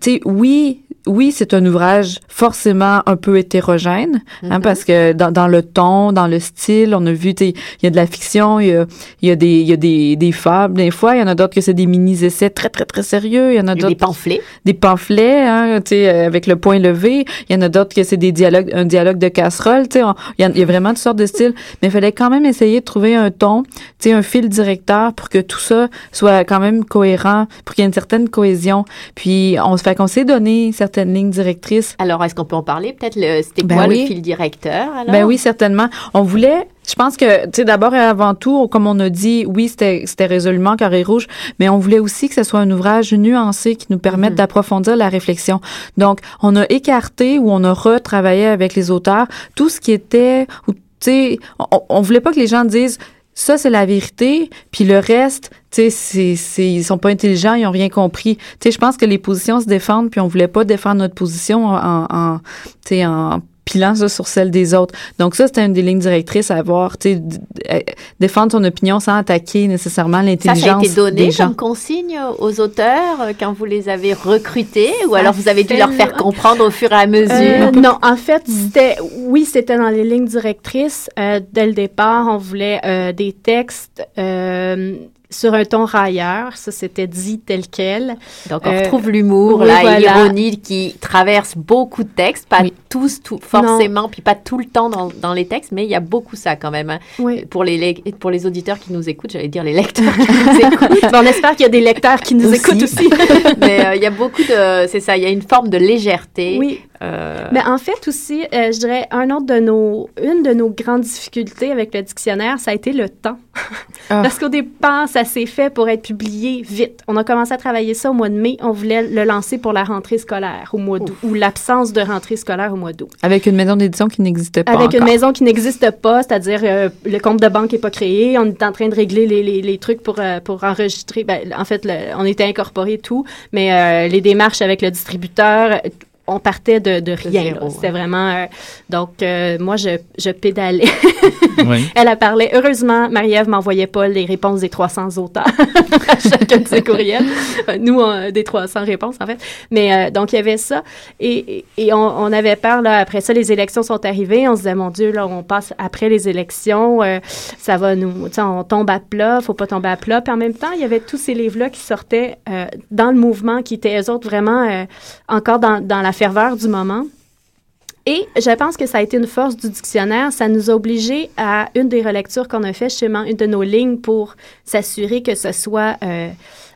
tu sais oui oui, c'est un ouvrage forcément un peu hétérogène, hein, parce que dans, dans le ton, dans le style, on a vu, il y a de la fiction, il y a, il y a des, il y a des, des fables, des fois, il y en a d'autres que c'est des mini-essais très, très, très sérieux, il y en a a des d'autres pamphlets. des pamphlets, hein, tu sais, euh, avec le point levé. Il y en a d'autres que c'est des dialogues, un dialogue de casserole, tu sais. on- Il y, a- il y a vraiment toutes sortes de styles. Mais il fallait quand même essayer de trouver un ton, tu sais, un fil directeur pour que tout ça soit quand même cohérent, pour qu'il y ait une certaine cohésion. Puis, on se fait qu'on s'est donné certaines lignes directrices Alors, est-ce qu'on peut en parler? Peut-être, le- c'était Ben quoi oui. le fil directeur? Alors? Ben oui, certainement. On voulait, je pense que, tu sais, d'abord et avant tout, comme on a dit, oui, c'était résolument carré rouge, mais on voulait aussi que ce soit un ouvrage nuancé qui nous permette Mhm. d'approfondir la réflexion. Donc, on a écarté ou on a retravaillé avec les auteurs tout ce qui était, ou tu sais, on, on voulait pas que les gens disent ça c'est la vérité, puis le reste, tu sais, ils sont pas intelligents, ils ont rien compris. Tu sais, je pense que les positions se défendent, puis on voulait pas défendre notre position en, en en pilant ça sur celle des autres. Donc ça, c'était une des lignes directrices à avoir, tu sais, euh, défendre son opinion sans attaquer nécessairement l'intelligence ça a été donné des gens. comme consigne aux auteurs euh, quand vous les avez recrutés ou alors vous avez dû leur faire comprendre au fur et à mesure? Euh, non, en fait, c'était oui, c'était dans les lignes directrices. Euh, dès le départ, on voulait euh, des textes euh, sur un ton railleur. Ça, c'était dit tel quel. Donc, on retrouve l'humour, la l'ironie qui traverse beaucoup de textes, pas tous, tout, forcément, puis pas tout le temps dans, dans, les textes, mais il y a beaucoup ça quand même. Hein. Pour, les, pour les auditeurs qui nous écoutent, j'allais dire les lecteurs qui nous <laughs> écoutent. on espère qu'il y a des lecteurs qui nous écoutent aussi. <laughs> mais il y a beaucoup de... C'est ça, il y a une forme de légèreté. Oui. Euh, Mais en fait aussi, euh, je dirais un autre de nos, une de nos grandes difficultés avec le dictionnaire, ça a été le temps. Ah. Parce qu'au départ, ça s'est fait pour être publié vite. On a commencé à travailler ça au mois de mai. On voulait le lancer pour la rentrée scolaire au mois d'août ou l'absence de rentrée scolaire au mois d'août. Avec une maison d'édition qui n'existe pas. Avec une maison qui n'existe pas, c'est-à-dire euh, le compte de banque n'est pas créé. On est en train de régler les, les, les trucs pour, pour enregistrer. Ben, en fait, on était incorporé tout, mais les démarches avec le distributeur, on partait de, de rien. C'était vraiment. Euh, donc, euh, moi, je, je pédalais. <laughs> <laughs> Elle a parlé. Heureusement, Marie-Ève m'envoyait pas les réponses des 300 auteurs <laughs> à chacun de ses courriels. Nous, des 300 réponses, en fait. Mais euh, donc, il y avait ça. Et, et on, on, avait peur, là, après ça, les élections sont arrivées. On se disait, mon Dieu, là, on passe après les élections. ça va nous. On tombe à plat. faut pas tomber à plat. Puis en même temps, il y avait tous ces livres-là qui sortaient dans le mouvement, qui étaient, eux autres, vraiment encore dans, dans la ferveur du moment. Et je pense que ça a été une force du dictionnaire. Ça nous a obligés à une des relectures qu'on a fait, justement, une de nos lignes pour s'assurer que ce soit euh,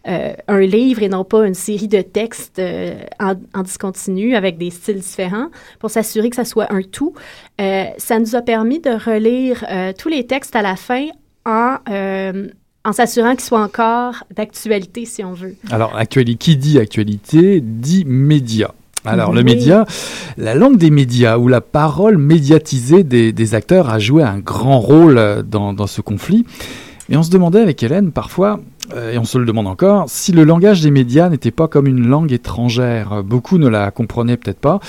euh, un livre et non pas une série de textes euh, en, discontinu avec des styles différents, pour s'assurer que ça soit un tout. ça nous a permis de relire tous les textes à la fin en en s'assurant qu'ils soient encore d'actualité, si on veut. Alors, actualité, qui dit actualité dit média. Alors, le média, la langue des médias ou la parole médiatisée des, acteurs a joué un grand rôle euh, dans, ce conflit. Et on se demandait avec Hélène parfois, euh, et on se le demande encore, si le langage des médias n'était pas comme une langue étrangère. Beaucoup ne la comprenaient peut-être pas,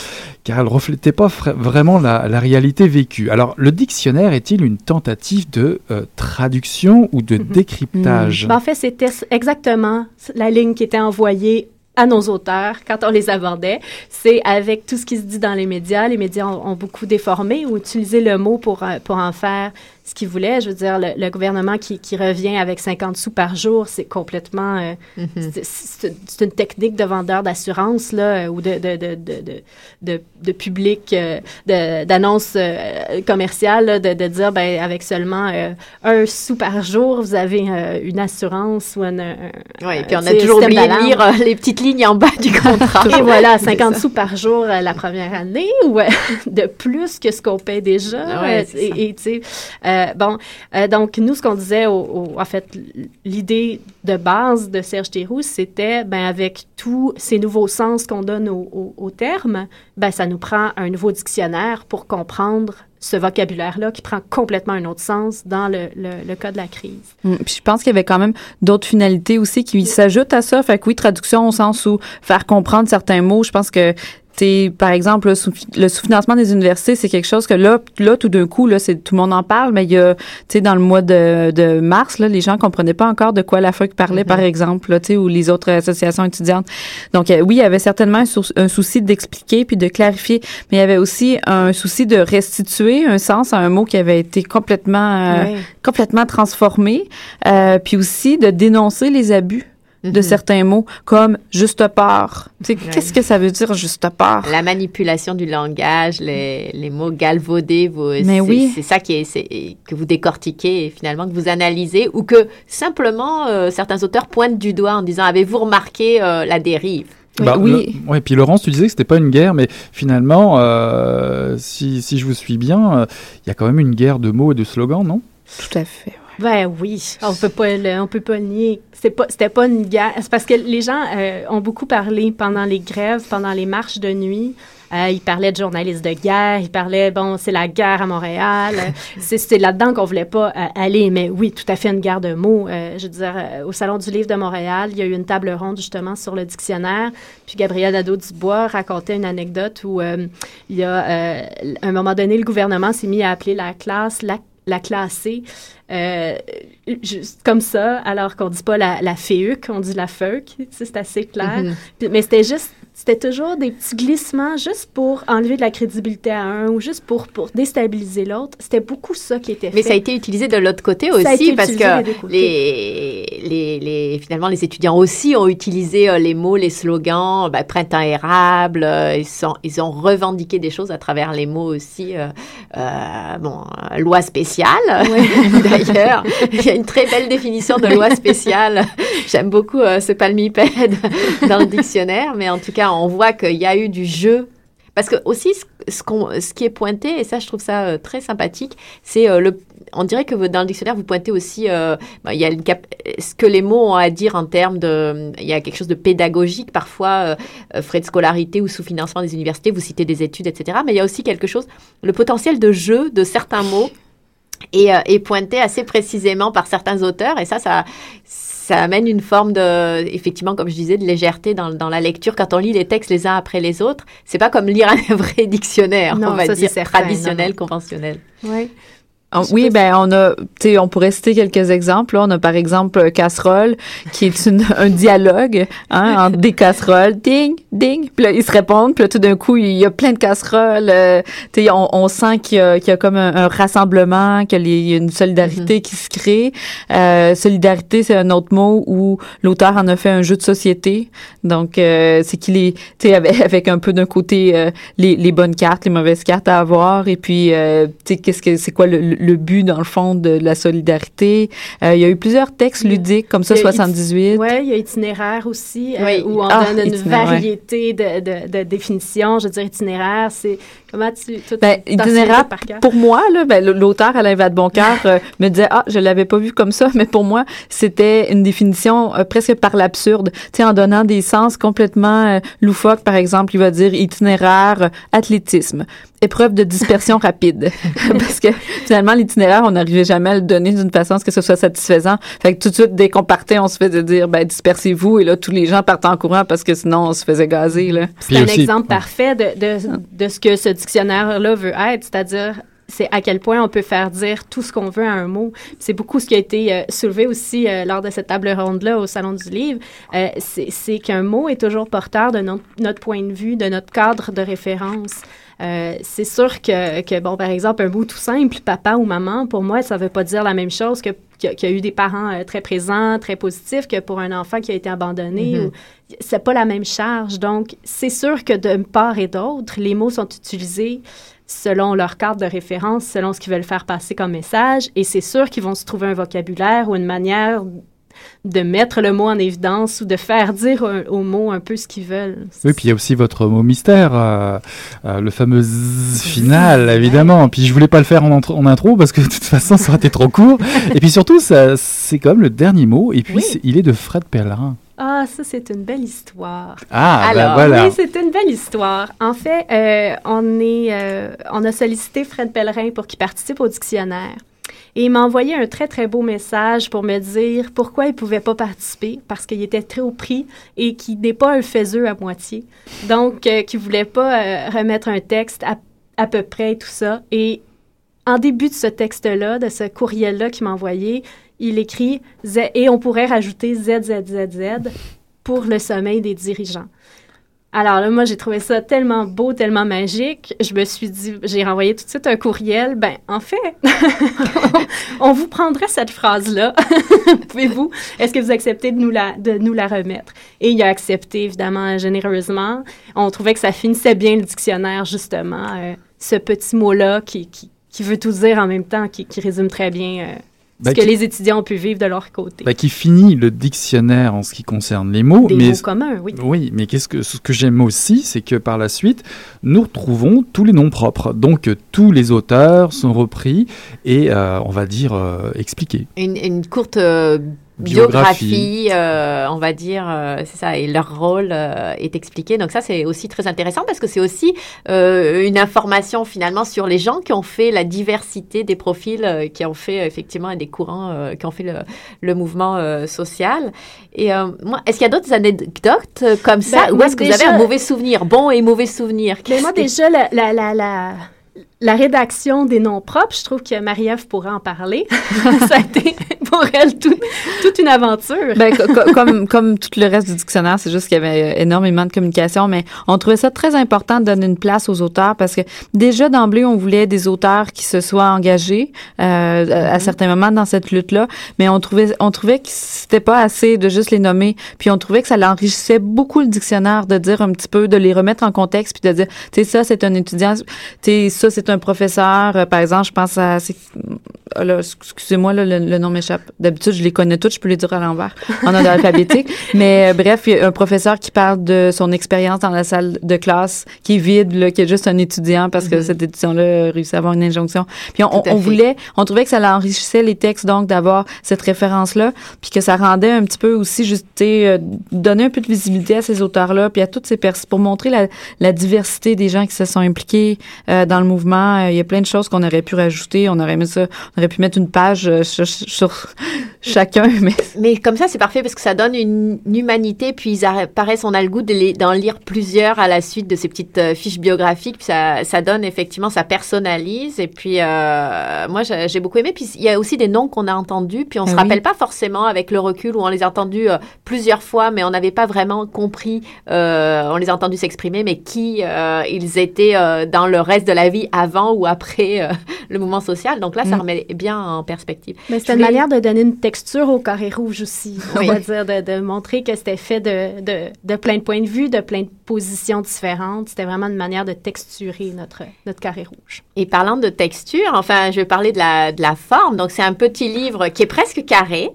car elle reflétait pas vraiment la, réalité vécue. Alors, le dictionnaire est-il une tentative de euh, traduction ou de mhm. décryptage? Ben, En fait, c'était exactement la ligne qui était envoyée à nos auteurs quand on les abordait, c'est avec tout ce qui se dit dans les médias. Les médias ont, beaucoup déformé ou utilisé le mot pour, euh, pour en faire ce qu'il voulait. Je veux dire, le, gouvernement qui, qui, revient avec 50 sous par jour, c'est complètement... Euh, mm-hmm. C'est une technique de vendeur d'assurance, là, ou de, de, de, de, de, public, euh, d'annonce euh, commerciale, de, de dire, ben, avec seulement un sou par jour, vous avez une assurance ou une... oui, et puis on a toujours oublié de lire les petites lignes en bas du <laughs> contrat. et voilà, 50 sous par jour la première année, ou <laughs> de plus que ce qu'on paie déjà. Ouais, et tu sais euh, bon, euh, donc nous, ce qu'on disait, en fait, l'idée de base de Serge Théroux, c'était, ben, avec tous ces nouveaux sens qu'on donne au, au, terme, ben, ça nous prend un nouveau dictionnaire pour comprendre ce vocabulaire-là qui prend complètement un autre sens dans le, le, cas de la crise. Hum, puis je pense qu'il y avait quand même d'autres finalités aussi qui s'ajoutent à ça. Fait que oui, traduction au sens où faire comprendre certains mots. Je pense que par exemple, le, sous-financement des universités, c'est quelque chose que là, là tout d'un coup, là, c'est tout le monde en parle, mais il y a, tu sais, dans le mois de, de mars, là, les gens comprenaient pas encore de quoi la FOC parlait, par mm-hmm. exemple, là, tu sais, ou les autres associations étudiantes. Donc, euh, oui, il y avait certainement un, souci d'expliquer puis de clarifier, mais il y avait aussi un souci de restituer un sens à un mot qui avait été complètement, euh, complètement transformé, euh, puis aussi de dénoncer les abus de mhm. certains mots comme juste part. Qu'est-ce que ça veut dire juste part? La manipulation du langage, les, les mots galvaudés, vous, Mais oui. c'est ça qui est, que vous décortiquez et finalement que vous analysez ou que simplement euh, certains auteurs pointent du doigt en disant avez-vous remarqué euh, la dérive? Bah, oui. ouais, puis Laurence, tu disais que c'était pas une guerre, mais finalement, euh, si, si, je vous suis bien, il y a quand même une guerre de mots et de slogans, non? Tout à fait. Ben oui, on peut pas le, on peut pas le nier. C'est pas, c'était pas une guerre. C'est parce que les gens euh, ont beaucoup parlé pendant les grèves, pendant les marches de nuit. Euh, ils parlaient de journalistes de guerre, ils parlaient, bon, c'est la guerre à Montréal. <laughs> c'est, là-dedans qu'on voulait pas euh, aller, mais oui, tout à fait une guerre de mots. je veux dire, au Salon du Livre de Montréal, il y a eu une table ronde justement sur le dictionnaire. Puis Gabriel Nadeau-Dubois racontait une anecdote où il y a, à un moment donné, le gouvernement s'est mis à appeler la classe la la classer euh, juste comme ça, alors qu'on dit pas la, la FEUC, on dit la FEUC, c'est assez clair. Mm-hmm. Mais c'était juste c'était toujours des petits glissements juste pour enlever de la crédibilité à un ou juste pour, pour déstabiliser l'autre. C'était beaucoup ça qui était fait. Mais ça a été utilisé de l'autre côté aussi parce que les, les, les, finalement, les étudiants aussi ont utilisé euh, les mots, les slogans, ben, printemps érable. Euh, ils, sont, ils ont revendiqué des choses à travers les mots aussi. Euh, bon, loi spéciale, <laughs> d'ailleurs. Il y a une très belle définition de loi spéciale. J'aime beaucoup ce palmipède <laughs> dans le dictionnaire, mais en tout cas, on voit qu'il y a eu du jeu. Parce que aussi, ce, ce qui est pointé, et ça, je trouve ça euh, très sympathique, c'est euh, le. On dirait que dans le dictionnaire, vous pointez aussi, euh, bah, il y a ce que les mots ont à dire en termes de. Il y a quelque chose de pédagogique, parfois, frais de scolarité ou sous-financement des universités, vous citez des études, etc. Mais il y a aussi quelque chose, le potentiel de jeu de certains mots est, pointé assez précisément par certains auteurs, et ça, ça ça amène une forme de, effectivement, comme je disais, de légèreté dans, dans, la lecture. Quand on lit les textes les uns après les autres, c'est pas comme lire un <laughs> vrai dictionnaire, on va dire, traditionnel, conventionnel. Oui. Ah, oui, ben on a, tu sais, on pourrait citer quelques exemples. On a par exemple Casserole, qui est une, <laughs> un dialogue hein, entre des casseroles, ding, ding. Puis là, ils se répondent. Puis là, tout d'un coup, il y a plein de casseroles. Euh, tu sais, on, on, sent qu'il y, y, a comme un, rassemblement, qu'il y a une solidarité mm-hmm. qui se crée. Euh, solidarité, c'est un autre mot où l'auteur en a fait un jeu de société. Donc, euh, c'est qu'il est, tu sais, avec, <laughs> avec, un peu d'un côté euh, les, les, bonnes cartes, les mauvaises cartes à avoir, et puis, tu sais, qu'est-ce que c'est quoi le le but, dans le fond, de la solidarité. Euh, il y a eu plusieurs textes ludiques, comme ça, 78. Oui, il y a itinéraire aussi, euh, où on ah, donne une variété de, de, de, définitions. Je veux dire, itinéraire, c'est comment tu... ben, itinéraire, pour moi, là, ben, l'auteur, Alain Vadeboncoeur, <laughs> euh, me disait, ah, je l'avais pas vu comme ça, <laughs> mais pour moi, c'était une définition presque par l'absurde. Tu sais, en donnant des sens complètement loufoques, par exemple, il va dire itinéraire, athlétisme épreuve de dispersion <laughs> rapide. Parce que finalement, l'itinéraire, on n'arrivait jamais à le donner d'une façon à ce que ce soit satisfaisant. Fait que tout de suite, dès qu'on partait, on se faisait dire, ben, dispersez-vous. Et là, tous les gens partent en courant parce que sinon, on se faisait gazer, là. C'est un exemple parfait de, de, de ce que ce dictionnaire-là veut être, c'est-à-dire c'est à quel point on peut faire dire tout ce qu'on veut à un mot. C'est beaucoup ce qui a été euh, soulevé aussi euh, lors de cette table ronde-là au Salon du Livre. Euh, c'est qu'un mot est toujours porteur de notre, notre, point de vue, de notre cadre de référence. C'est sûr que, que, bon, par exemple, un mot tout simple, papa ou maman, pour moi, ça ne veut pas dire la même chose que qu'il y a eu des parents euh, très présents, très positifs, que pour un enfant qui a été abandonné. Mm-hmm. C'est pas la même charge. Donc, c'est sûr que de part et d'autre, les mots sont utilisés selon leur cadre de référence, selon ce qu'ils veulent faire passer comme message. Et c'est sûr qu'ils vont se trouver un vocabulaire ou une manière de mettre le mot en évidence ou de faire <laughs> dire au mot un peu ce qu'ils veulent. Oui, puis il y a aussi votre mot mystère, euh, euh, le fameux <laughs> final, évidemment. Puis je voulais pas le faire en, en, intro parce que de toute façon, ça aurait été trop court. <laughs> et puis surtout, c'est quand même le dernier mot. Et puis, il est de Fred Pellerin. Ah, ça, c'est une belle histoire. Ah, ben Alors, voilà. Oui, c'est une belle histoire. En fait, euh, on, est, on a sollicité Fred Pellerin pour qu'il participe au dictionnaire. Et il m'a envoyé un très, très beau message pour me dire pourquoi il ne pouvait pas participer, parce qu'il était très au prix et qu'il n'est pas un faiseux à moitié. Donc, euh, qu'il ne voulait pas euh, remettre un texte à, à peu près et tout ça. Et en début de ce texte-là, de ce courriel-là qu'il m'a envoyé, il écrit et on pourrait rajouter ZZZZ pour le sommeil des dirigeants. Alors là, moi, j'ai trouvé ça tellement beau, tellement magique. Je me suis dit, j'ai renvoyé tout de suite un courriel. Ben, en fait, <laughs> on vous prendrait cette phrase-là. <laughs> Pouvez-vous, est-ce que vous acceptez de nous la, de nous la remettre? Et il a accepté, évidemment, généreusement. On trouvait que ça finissait bien le dictionnaire, justement, euh, ce petit mot-là qui, qui, qui, veut tout dire en même temps, qui, qui résume très bien euh, ce bah, que les étudiants ont pu vivre de leur côté. Bah, qui finit le dictionnaire en ce qui concerne les mots. Des mots communs, oui. Oui, mais qu'est-ce que, ce que j'aime aussi, c'est que par la suite, nous retrouvons tous les noms propres. Donc, tous les auteurs sont repris et, euh, on va dire, euh, expliqués. Une, une courte euh, biographie, euh, on va dire, euh, c'est ça, et leur rôle euh, est expliqué. Donc ça, c'est aussi très intéressant parce que c'est aussi une information finalement sur les gens qui ont fait la diversité des profils, qui ont fait effectivement des courants, qui ont fait le, le mouvement social. Et moi, est-ce qu'il y a d'autres anecdotes comme ça, ben, ou est-ce que vous avez un mauvais souvenir, bon et mauvais souvenir? Mais ben, moi déjà, la, la, la, la la rédaction des noms propres, je trouve que Marie-Ève pourrait en parler. <laughs> ça a été pour elle toute une aventure. Ben, comme, comme tout le reste du dictionnaire, c'est juste qu'il y avait énormément de communication, mais on trouvait ça très important de donner une place aux auteurs parce que déjà d'emblée, on voulait des auteurs qui se soient engagés euh, à mm-hmm. certains moments dans cette lutte-là, mais on trouvait, on trouvait que c'était pas assez de juste les nommer, puis on trouvait que ça l'enrichissait beaucoup le dictionnaire de dire un petit peu, de les remettre en contexte, puis de dire, tu sais, ça c'est un étudiant, tu sais, ça c'est un professeur, euh, par exemple, je pense à, oh excusez-moi, le, nom m'échappe. D'habitude, je les connais toutes, je peux les dire à l'envers, en ordre alphabétique. <laughs> Mais euh, bref, il y a un professeur qui parle de son expérience dans la salle de classe, qui est vide, là, qui est juste un étudiant parce que mm-hmm. cette édition-là a réussi à avoir une injonction. Puis on, on voulait, on trouvait que ça enrichissait les textes, donc, d'avoir cette référence-là, puis que ça rendait un petit peu aussi, juste, euh, donner un peu de visibilité à ces auteurs-là, puis à toutes ces personnes, pour montrer la, la, diversité des gens qui se sont impliqués euh, dans le mouvement. Il y a plein de choses qu'on aurait pu rajouter. On aurait aimé ça, on aurait pu mettre une page sur, <laughs> chacun. Mais... mais comme ça, c'est parfait parce que ça donne une, humanité, puis ils apparaissent, on a le goût d'en lire plusieurs à la suite de ces petites euh, fiches biographiques, puis ça, ça donne effectivement, ça personnalise. Et puis, euh, moi, j'ai beaucoup aimé. Puis, il y a aussi des noms qu'on a entendus, puis on ne se ah rappelle pas forcément avec le recul, où on les a entendus euh, plusieurs fois, mais on n'avait pas vraiment compris, on les a entendus s'exprimer, mais qui ils étaient dans le reste de la vie avant ou après <laughs> le mouvement social. Donc là, ça mm. remet bien en perspective. Mais c'est une manière de donner une texture au carré rouge aussi. On va dire de, de, montrer que c'était fait de, de, de, plein de points de vue, de plein de positions différentes. C'était vraiment une manière de texturer notre, notre carré rouge. Et parlant de texture, enfin, je vais parler de la, de la forme. Donc, c'est un petit livre qui est presque carré,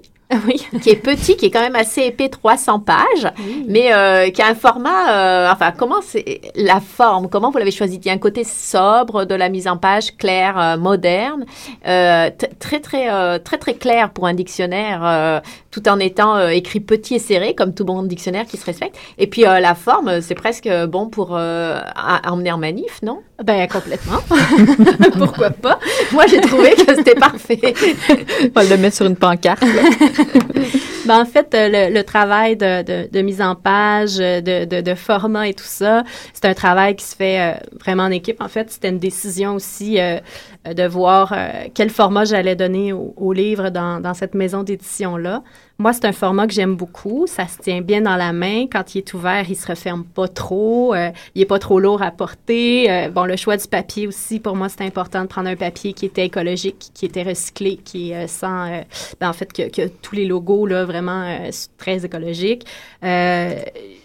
oui. <laughs> qui est petit, qui est quand même assez épais, 300 pages, mais euh, qui a un format, euh, enfin, comment c'est la forme, comment vous l'avez choisi? Il y a un côté sobre de la mise en page, clair, euh, moderne, euh, très, très, euh, très, très clair pour un dictionnaire, tout en étant écrit petit et serré, comme tout bon dictionnaire qui se respecte. Et puis, la forme, c'est presque bon pour emmener en manif, non? Ben, complètement. <laughs> Pourquoi pas? Moi, j'ai trouvé que c'était parfait. <laughs> On va le mettre sur une pancarte. <laughs> ben, en fait, euh, le, travail de, de, mise en page, euh, de, de, de, format et tout ça, c'est un travail qui se fait euh, vraiment en équipe. En fait, c'était une décision aussi de voir quel format j'allais donner au, livre dans, cette maison d'édition-là. Moi, c'est un format que j'aime beaucoup. Ça se tient bien dans la main. Quand il est ouvert, il se referme pas trop. Euh, il est pas trop lourd à porter. Euh, bon, le choix du papier aussi, pour moi, c'est important de prendre un papier qui était écologique, qui était recyclé, qui est euh, sans, ben, en fait, que, que, tous les logos là vraiment très écologiques.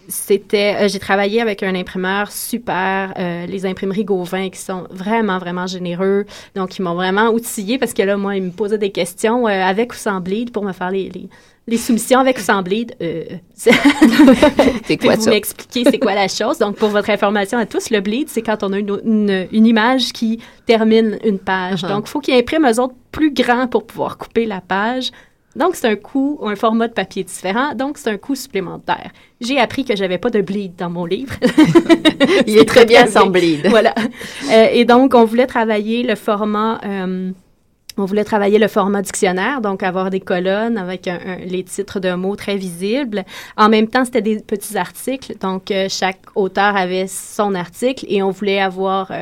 C'était, j'ai travaillé avec un imprimeur super, les imprimeries Gauvin, qui sont vraiment vraiment généreux. Donc, ils m'ont vraiment outillé parce que là, moi, ils me posaient des questions avec ou sans bleed pour me faire les, les les soumissions avec ou bleed, euh, <laughs> c'est quoi vous m'expliquer c'est quoi la chose? Donc, pour votre information à tous, le bleed, c'est quand on a une, une, image qui termine une page. Uh-huh. Donc, il faut qu'ils impriment eux autres plus grand pour pouvoir couper la page. Donc, c'est un coût, un format de papier différent. Donc, c'est un coût supplémentaire. J'ai appris que j'avais pas de bleed dans mon livre. <laughs> Il est très bien sans bleed. <laughs> Voilà. Euh, et donc, on voulait travailler le format... Euh, on voulait travailler le format dictionnaire, donc avoir des colonnes avec les titres de mots très visibles. En même temps, c'était des petits articles, donc euh, chaque auteur avait son article et on voulait avoir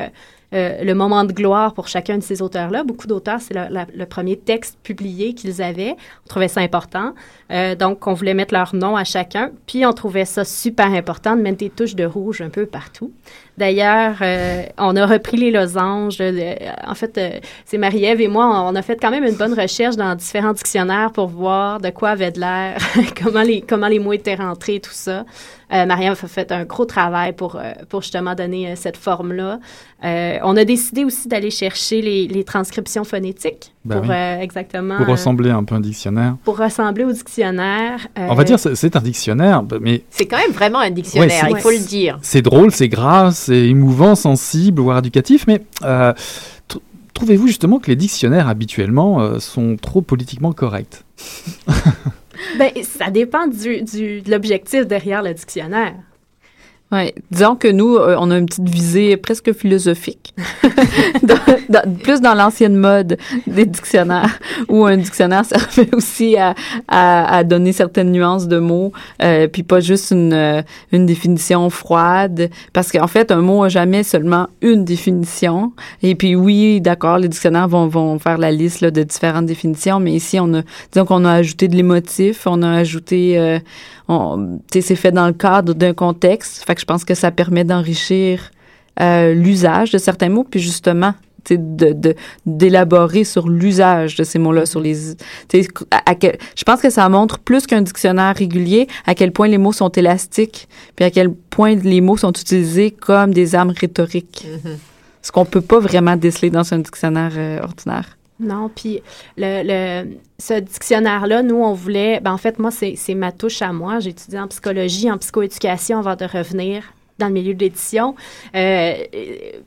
euh, euh, le moment de gloire pour chacun de ces auteurs-là. Beaucoup d'auteurs, c'est le, premier texte publié qu'ils avaient. On trouvait ça important. donc, on voulait mettre leur nom à chacun. Puis, on trouvait ça super important de mettre des touches de rouge un peu partout. D'ailleurs, euh, on a repris les losanges. en fait, euh, c'est Marie-Ève et moi, on a fait quand même une bonne recherche dans différents dictionnaires pour voir de quoi avait de l'air, <laughs> comment les comment les mots étaient rentrés, tout ça. Euh, Marie-Ève a fait un gros travail pour, pour justement donner cette forme-là. on a décidé aussi d'aller chercher les, les, transcriptions phonétiques ben pour exactement... Pour ressembler un peu à un dictionnaire. Pour ressembler au dictionnaire. on va dire c'est un dictionnaire, mais... C'est quand même vraiment un dictionnaire, il faut le dire. C'est drôle, c'est grave, c'est émouvant, sensible, voire éducatif, mais euh, trouvez-vous justement que les dictionnaires habituellement euh, sont trop politiquement corrects? <laughs> ben, ça dépend du, de l'objectif derrière le dictionnaire. Ouais, disons que nous, euh, on a une petite visée presque philosophique. <laughs> Plus dans l'ancienne mode des dictionnaires, où un dictionnaire <laughs> servait aussi à, à, donner certaines nuances de mots, euh, puis pas juste une, euh, une définition froide, parce qu'en fait, un mot a jamais seulement une définition. Et puis oui, d'accord, les dictionnaires vont, vont faire la liste là, de différentes définitions, mais ici, on a, disons qu'on a ajouté de l'émotif, on a ajouté, euh, c'est fait dans le cadre d'un contexte, fait que je pense que ça permet d'enrichir euh, l'usage de certains mots, puis justement, de d'élaborer sur l'usage de ces mots-là sur les à, je pense que ça montre plus qu'un dictionnaire régulier à quel point les mots sont élastiques puis à quel point les mots sont utilisés comme des armes rhétoriques mm-hmm. ce qu'on peut pas vraiment déceler dans un dictionnaire euh, ordinaire non, puis le, ce dictionnaire-là, nous, on voulait, ben en fait, moi, c'est ma touche à moi. J'ai étudié en psychologie, en psychoéducation avant de revenir dans le milieu de l'édition. Euh,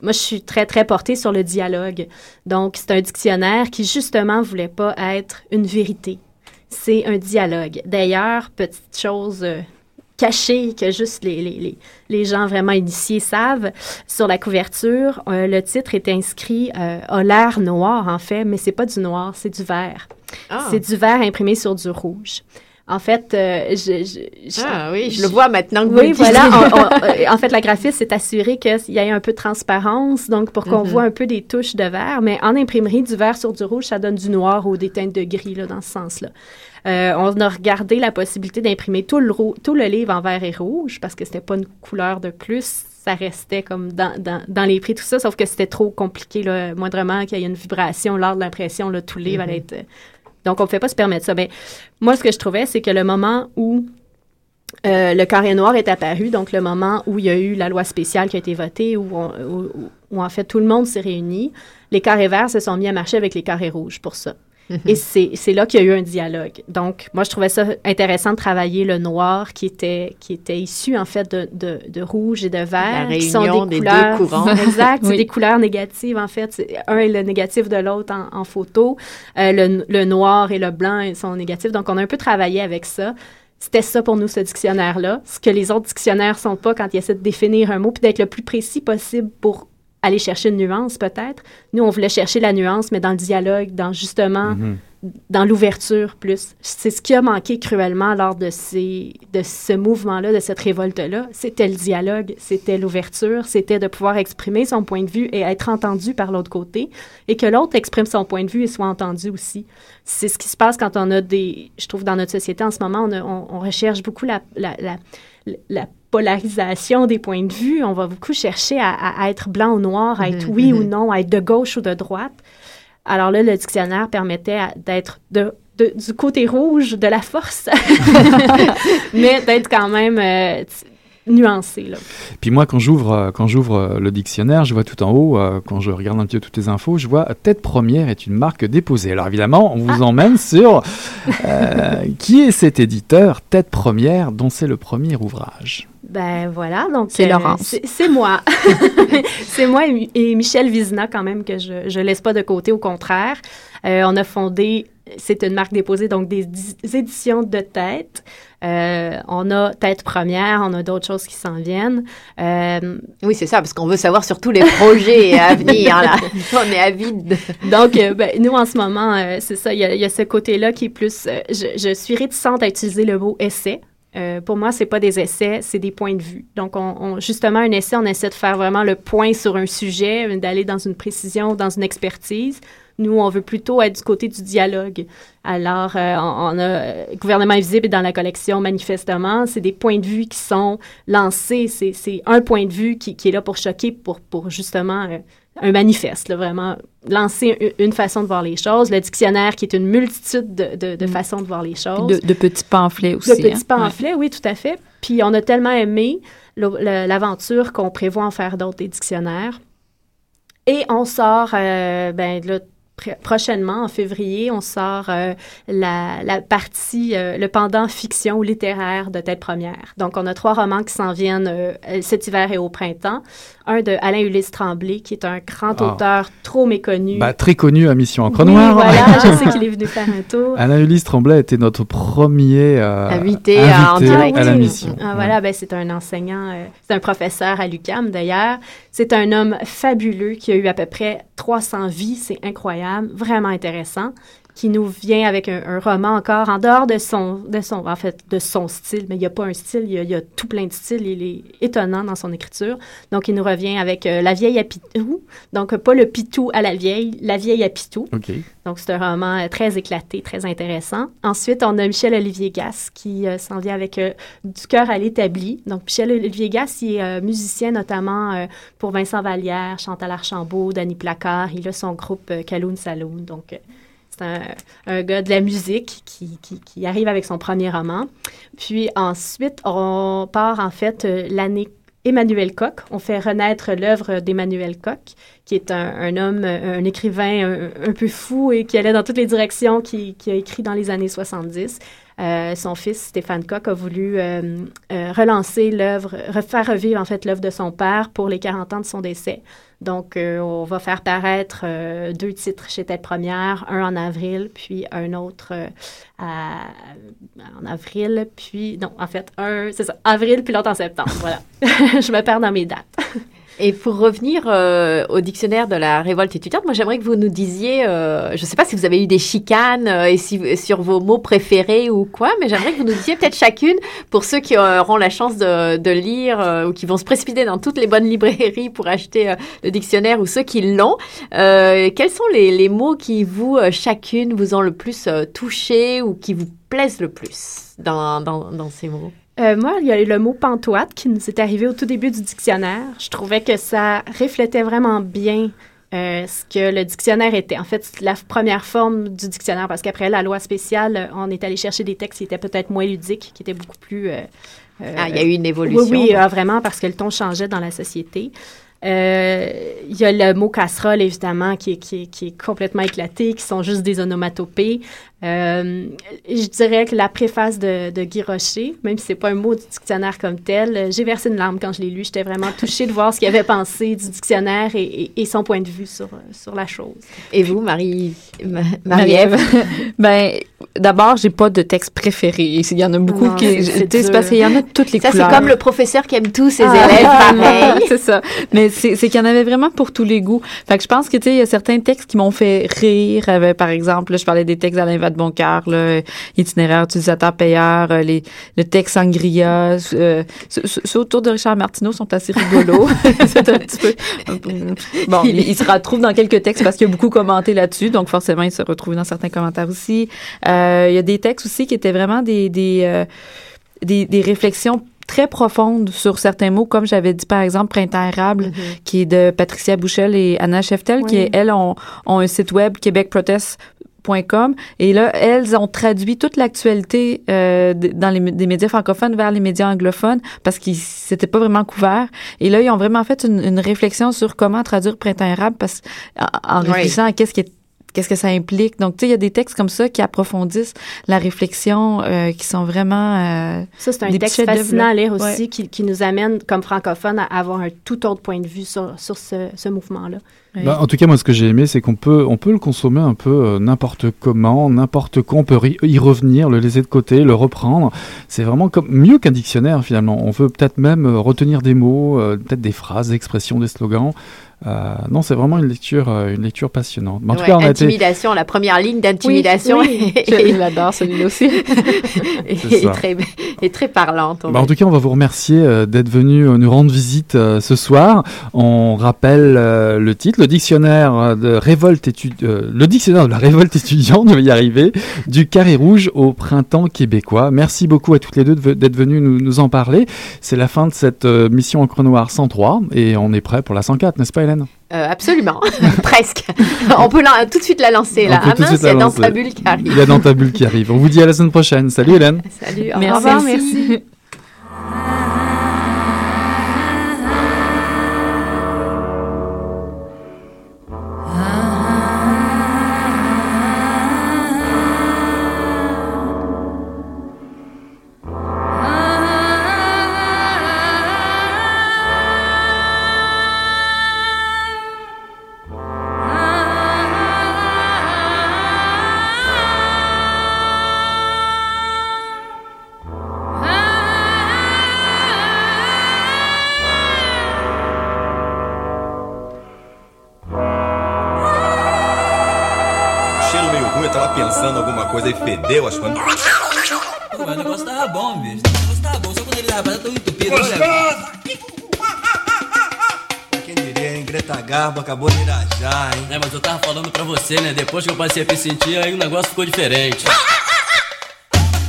moi, je suis très, très portée sur le dialogue. Donc, c'est un dictionnaire qui, justement, voulait pas être une vérité. C'est un dialogue. D'ailleurs, petite chose euh, cachée que juste les, les, les, gens vraiment initiés savent, sur la couverture, euh, le titre est inscrit a l'air noir, en fait, mais c'est pas du noir, c'est du vert. Ah. C'est du vert imprimé sur du rouge. En fait, euh, je, je, ah oui, je le vois maintenant que oui, voilà. <laughs> Euh, en fait, la graphiste s'est assurée qu'il y ait un peu de transparence, donc pour qu'on mhm. voit un peu des touches de vert. Mais en imprimerie, du vert sur du rouge, ça donne du noir ou des teintes de gris là, dans ce sens-là. Euh, on a regardé la possibilité d'imprimer tout le, tout le livre en vert et rouge parce que c'était pas une couleur de plus ça restait comme dans, dans, dans, les prix, tout ça, sauf que c'était trop compliqué, là, moindrement qu'il y ait une vibration lors de l'impression, tout le livre allait mhm. être donc, on ne fait pas se permettre ça. Mais moi, ce que je trouvais, c'est que le moment où euh, le carré noir est apparu, donc le moment où il y a eu la loi spéciale qui a été votée, où, où en fait tout le monde s'est réuni, les carrés verts se sont mis à marcher avec les carrés rouges pour ça. Et c'est là qu'il y a eu un dialogue. Donc, moi, je trouvais ça intéressant de travailler le noir qui était, qui était issu, en fait, de, de, de rouge et de vert. La réunion qui sont des, couleurs, deux courants. <laughs> exact. C'est des couleurs négatives, en fait. Un est le négatif de l'autre en, en, photo. Euh, le, le, noir et le blanc sont négatifs. Donc, on a un peu travaillé avec ça. C'était ça pour nous, ce dictionnaire-là. Ce que les autres dictionnaires sont pas quand ils essaient de définir un mot, puis d'être le plus précis possible pour aller chercher une nuance peut-être. Nous, on voulait chercher la nuance, mais dans le dialogue, dans justement, mhm. dans l'ouverture plus. C'est ce qui a manqué cruellement lors de, ces, de ce mouvement-là, de cette révolte-là. C'était le dialogue, c'était l'ouverture, c'était de pouvoir exprimer son point de vue et être entendu par l'autre côté, et que l'autre exprime son point de vue et soit entendu aussi. C'est ce qui se passe quand on a des... Je trouve dans notre société en ce moment, on, on, recherche beaucoup la, la, la la polarisation des points de vue. On va beaucoup chercher à, être blanc ou noir, à être mhm, oui ou mhm. non, à être de gauche ou de droite. Alors là, le dictionnaire permettait d'être de, du côté rouge de la force, <laughs> <laughs> mais d'être quand même euh, nuancé. Là. Puis moi, quand j'ouvre, euh, quand j'ouvre euh, le dictionnaire, je vois tout en haut, euh, quand je regarde un petit peu toutes les infos, je vois Tête Première est une marque déposée. Alors évidemment, on vous ah. emmène <laughs> sur qui est cet éditeur Tête Première, dont c'est le premier ouvrage? Ben voilà, donc c'est Laurence. C'est moi. c'est moi <laughs> et, Michel Vizina quand même que je ne laisse pas de côté, au contraire. on a fondé, c'est une marque déposée, donc des éditions de tête. Euh, on a tête première, on a d'autres choses qui s'en viennent. Euh, oui, c'est ça, parce qu'on veut savoir sur tous les projets à venir. Là. <laughs> On est avide. Donc, euh, ben, nous, en ce moment, c'est ça, il y, a ce côté-là qui est plus... Je, suis réticente à utiliser le mot essai. Pour moi, c'est pas des essais, c'est des points de vue. Donc, on, justement, un essai, on essaie de faire vraiment le point sur un sujet, d'aller dans une précision, dans une expertise. Nous, on veut plutôt être du côté du dialogue. Alors, euh, on, a euh, Gouvernement invisible dans la collection, manifestement. C'est des points de vue qui sont lancés. C'est un point de vue qui, est là pour choquer, pour, pour justement euh, un manifeste, vraiment lancer une, façon de voir les choses. Le dictionnaire qui est une multitude de, de, mm. façons de voir les choses. De, petits pamphlets aussi. De petits hein. pamphlets, oui, tout à fait. Puis on a tellement aimé l'aventure qu'on prévoit en faire d'autres des dictionnaires. Et on sort, ben là, prochainement, en février, on sort euh, la, la, partie, euh, le pendant fiction ou littéraire de Tête Première. Donc, on a trois romans qui s'en viennent euh, cet hiver et au printemps. Un de Alain Ulysse Tremblay, qui est un grand ah. auteur trop méconnu. Bah, très connu à Mission Encre Noire. voilà, <laughs> je sais qu'il est venu faire un tour. Alain Ulysse Tremblay était notre premier invité, à, la mission. Ah, voilà, ben, c'est un enseignant, c'est un professeur à l'UCAM d'ailleurs. C'est un homme fabuleux qui a eu à peu près 300 vies, c'est incroyable, vraiment intéressant qui nous vient avec un, roman encore en dehors de son, de son, en fait, de son style, mais il n'y a pas un style, il y, a, tout plein de styles, il est étonnant dans son écriture. Donc, il nous revient avec euh, La vieille à Pitou, donc pas le Pitou à la vieille, La vieille à Pitou. Donc, c'est un roman euh, très éclaté, très intéressant. Ensuite, on a Michel-Olivier Gass qui euh, s'en vient avec Du cœur à l'établi. Donc, Michel-Olivier Gass, il est musicien notamment pour Vincent Vallière, Chantal Archambault, Danny Placard. Il a son groupe Caloun Saloon. Donc, c'est un, gars de la musique qui, qui, arrive avec son premier roman. Puis ensuite, on part en fait euh, l'année Emmanuel Koch. On fait renaître l'œuvre d'Emmanuel Koch, qui est un, homme, un écrivain un, peu fou et qui allait dans toutes les directions, qui, a écrit dans les années 70. Euh, son fils, Stéphane Koch, a voulu euh, relancer l'œuvre, refaire revivre en fait l'œuvre de son père pour les 40 ans de son décès. Donc, euh, on va faire paraître euh, deux titres chez Tête Première, un en avril, puis un autre euh, en avril, puis non, en fait, un, c'est ça, avril, puis l'autre en septembre. voilà. <laughs> Je me perds dans mes dates. <laughs> Et pour revenir euh, au dictionnaire de la révolte étudiante, moi j'aimerais que vous nous disiez, euh, je ne sais pas si vous avez eu des chicanes euh, et si, sur vos mots préférés ou quoi, mais j'aimerais que vous nous disiez peut-être chacune, pour ceux qui auront la chance de, de lire ou qui vont se précipiter dans toutes les bonnes librairies pour acheter le dictionnaire ou ceux qui l'ont, quels sont les, les, mots qui vous, chacune, vous ont le plus touché ou qui vous plaisent le plus dans, dans, dans ces mots? Euh, moi, il y a eu le mot pantoite qui nous est arrivé au tout début du dictionnaire. Je trouvais que ça reflétait vraiment bien euh, ce que le dictionnaire était. En fait, la première forme du dictionnaire, parce qu'après la loi spéciale, on est allé chercher des textes qui étaient peut-être moins ludiques, qui étaient beaucoup plus... Euh, ah, il y a eu une évolution. Oui, oui ah, vraiment, parce que le ton changeait dans la société. Il y a le mot casserole, évidemment, qui, qui, qui, est complètement éclaté, qui sont juste des onomatopées. Euh, je dirais que la préface de, de Guy Rocher, même si c'est pas un mot du dictionnaire comme tel, euh, j'ai versé une larme quand je l'ai lu. J'étais vraiment touchée de voir ce qu'il avait pensé du dictionnaire et, et, son point de vue sur, sur la chose. Et vous, Marie, Marie-Ève? <laughs> ben, d'abord, j'ai pas de texte préféré. Il y en a beaucoup qui, c'est parce qu'il y en a de toutes les ça, couleurs. Ça, c'est comme le professeur qui aime tous ses ah. élèves pareil. <laughs> c'est ça. Mais c'est qu'il y en avait vraiment pour tous les goûts. Fait que je pense que, tu sais, il y a certains textes qui m'ont fait rire. par exemple, je parlais des textes d'Alain de bon cœur, itinéraire utilisateur payeur, euh, les, le texte sangria, euh, ceux, autour de Richard Martineau sont assez rigolos. <laughs> <laughs> c'est un petit peu, bon, il, se retrouve dans quelques textes parce qu'il a beaucoup commenté là-dessus, donc forcément, il se retrouve dans certains commentaires aussi. Euh, il y a des textes aussi qui étaient vraiment des, des, des, des réflexions très profondes sur certains mots, comme j'avais dit par exemple Printemps érable, mm-hmm. qui est de Patricia Bouchel et Anna Cheftel, qui elles ont, ont, un site web Québec Protest et là, elles ont traduit toute l'actualité euh, dans les médias francophones vers les médias anglophones parce qu'ils s'étaient pas vraiment couverts. Et là, ils ont vraiment fait une, réflexion sur comment traduire Printemps érable parce en, réfléchissant à qu'est-ce qui est qu'est-ce que ça implique? Donc, tu sais, il y a des textes comme ça qui approfondissent la réflexion, euh, qui sont vraiment... Euh, ça, c'est un texte fascinant à lire aussi, qui, qui, nous amène, comme francophones, à avoir un tout autre point de vue sur, sur ce, ce mouvement-là. Bah, en tout cas, moi, ce que j'ai aimé, c'est qu'on peut, on peut le consommer un peu euh, n'importe comment, n'importe quoi. On peut y revenir, le laisser de côté, le reprendre. C'est vraiment comme, mieux qu'un dictionnaire, finalement. On veut peut-être même retenir des mots, peut-être des phrases, des expressions, des slogans. Euh, non, c'est vraiment une lecture, euh, une lecture passionnante. en tout cas, on intimidation, la première ligne d'intimidation. Oui, <laughs> Je l'adore celui-là aussi. <laughs> et, très, et très parlante. Bah, en tout cas, on va vous remercier euh, d'être venu nous rendre visite ce soir. On rappelle le titre, le dictionnaire de révolte le dictionnaire de la révolte étudiante, je vais y arriver, du carré rouge au printemps québécois. Merci beaucoup à toutes les deux d'être venues nous, nous en parler. C'est la fin de cette mission en noir 103 et on est prêt pour la 104, n'est-ce pas euh, absolument, <laughs> <laughs> presque. On peut tout de suite la lancer là. Ah mince, il y a dans ta bulle qui arrive. Il y a dans ta bulle qui arrive. On vous dit à la semaine prochaine. Salut Hélène. Salut, au revoir, merci. <laughs> coisas. Pô, mas o negócio tava bom, bicho. O negócio tava bom, só quando ele tava tão entupido. Olha. Quem diria, hein? Greta Garbo acabou de irajar, hein? É, mas eu tava falando pra você, né? Depois que eu passei a me sentir, aí o negócio ficou diferente.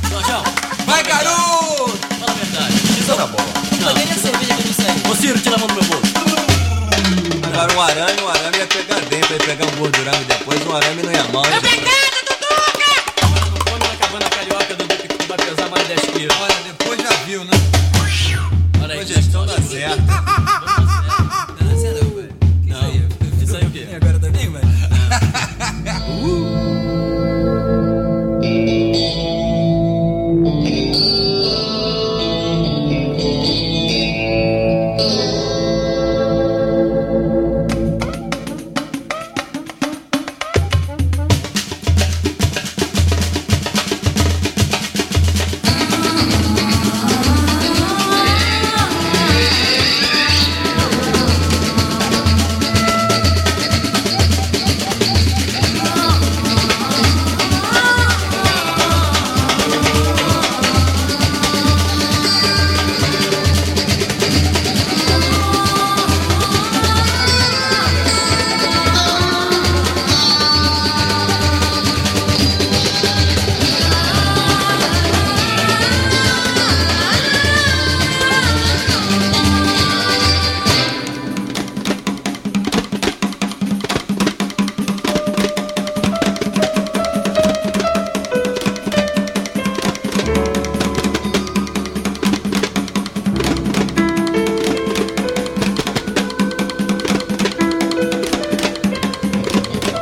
Jorjão! Vai, garoto! Fala a verdade. Isso tá bom. Não, nem a cerveja que eu não. Ô, Ciro, tira a mão do meu bolso. Agora um arame, um arame ia pegar dentro, ia pegar um gordurame depois, um arame não ia mal. É pecado,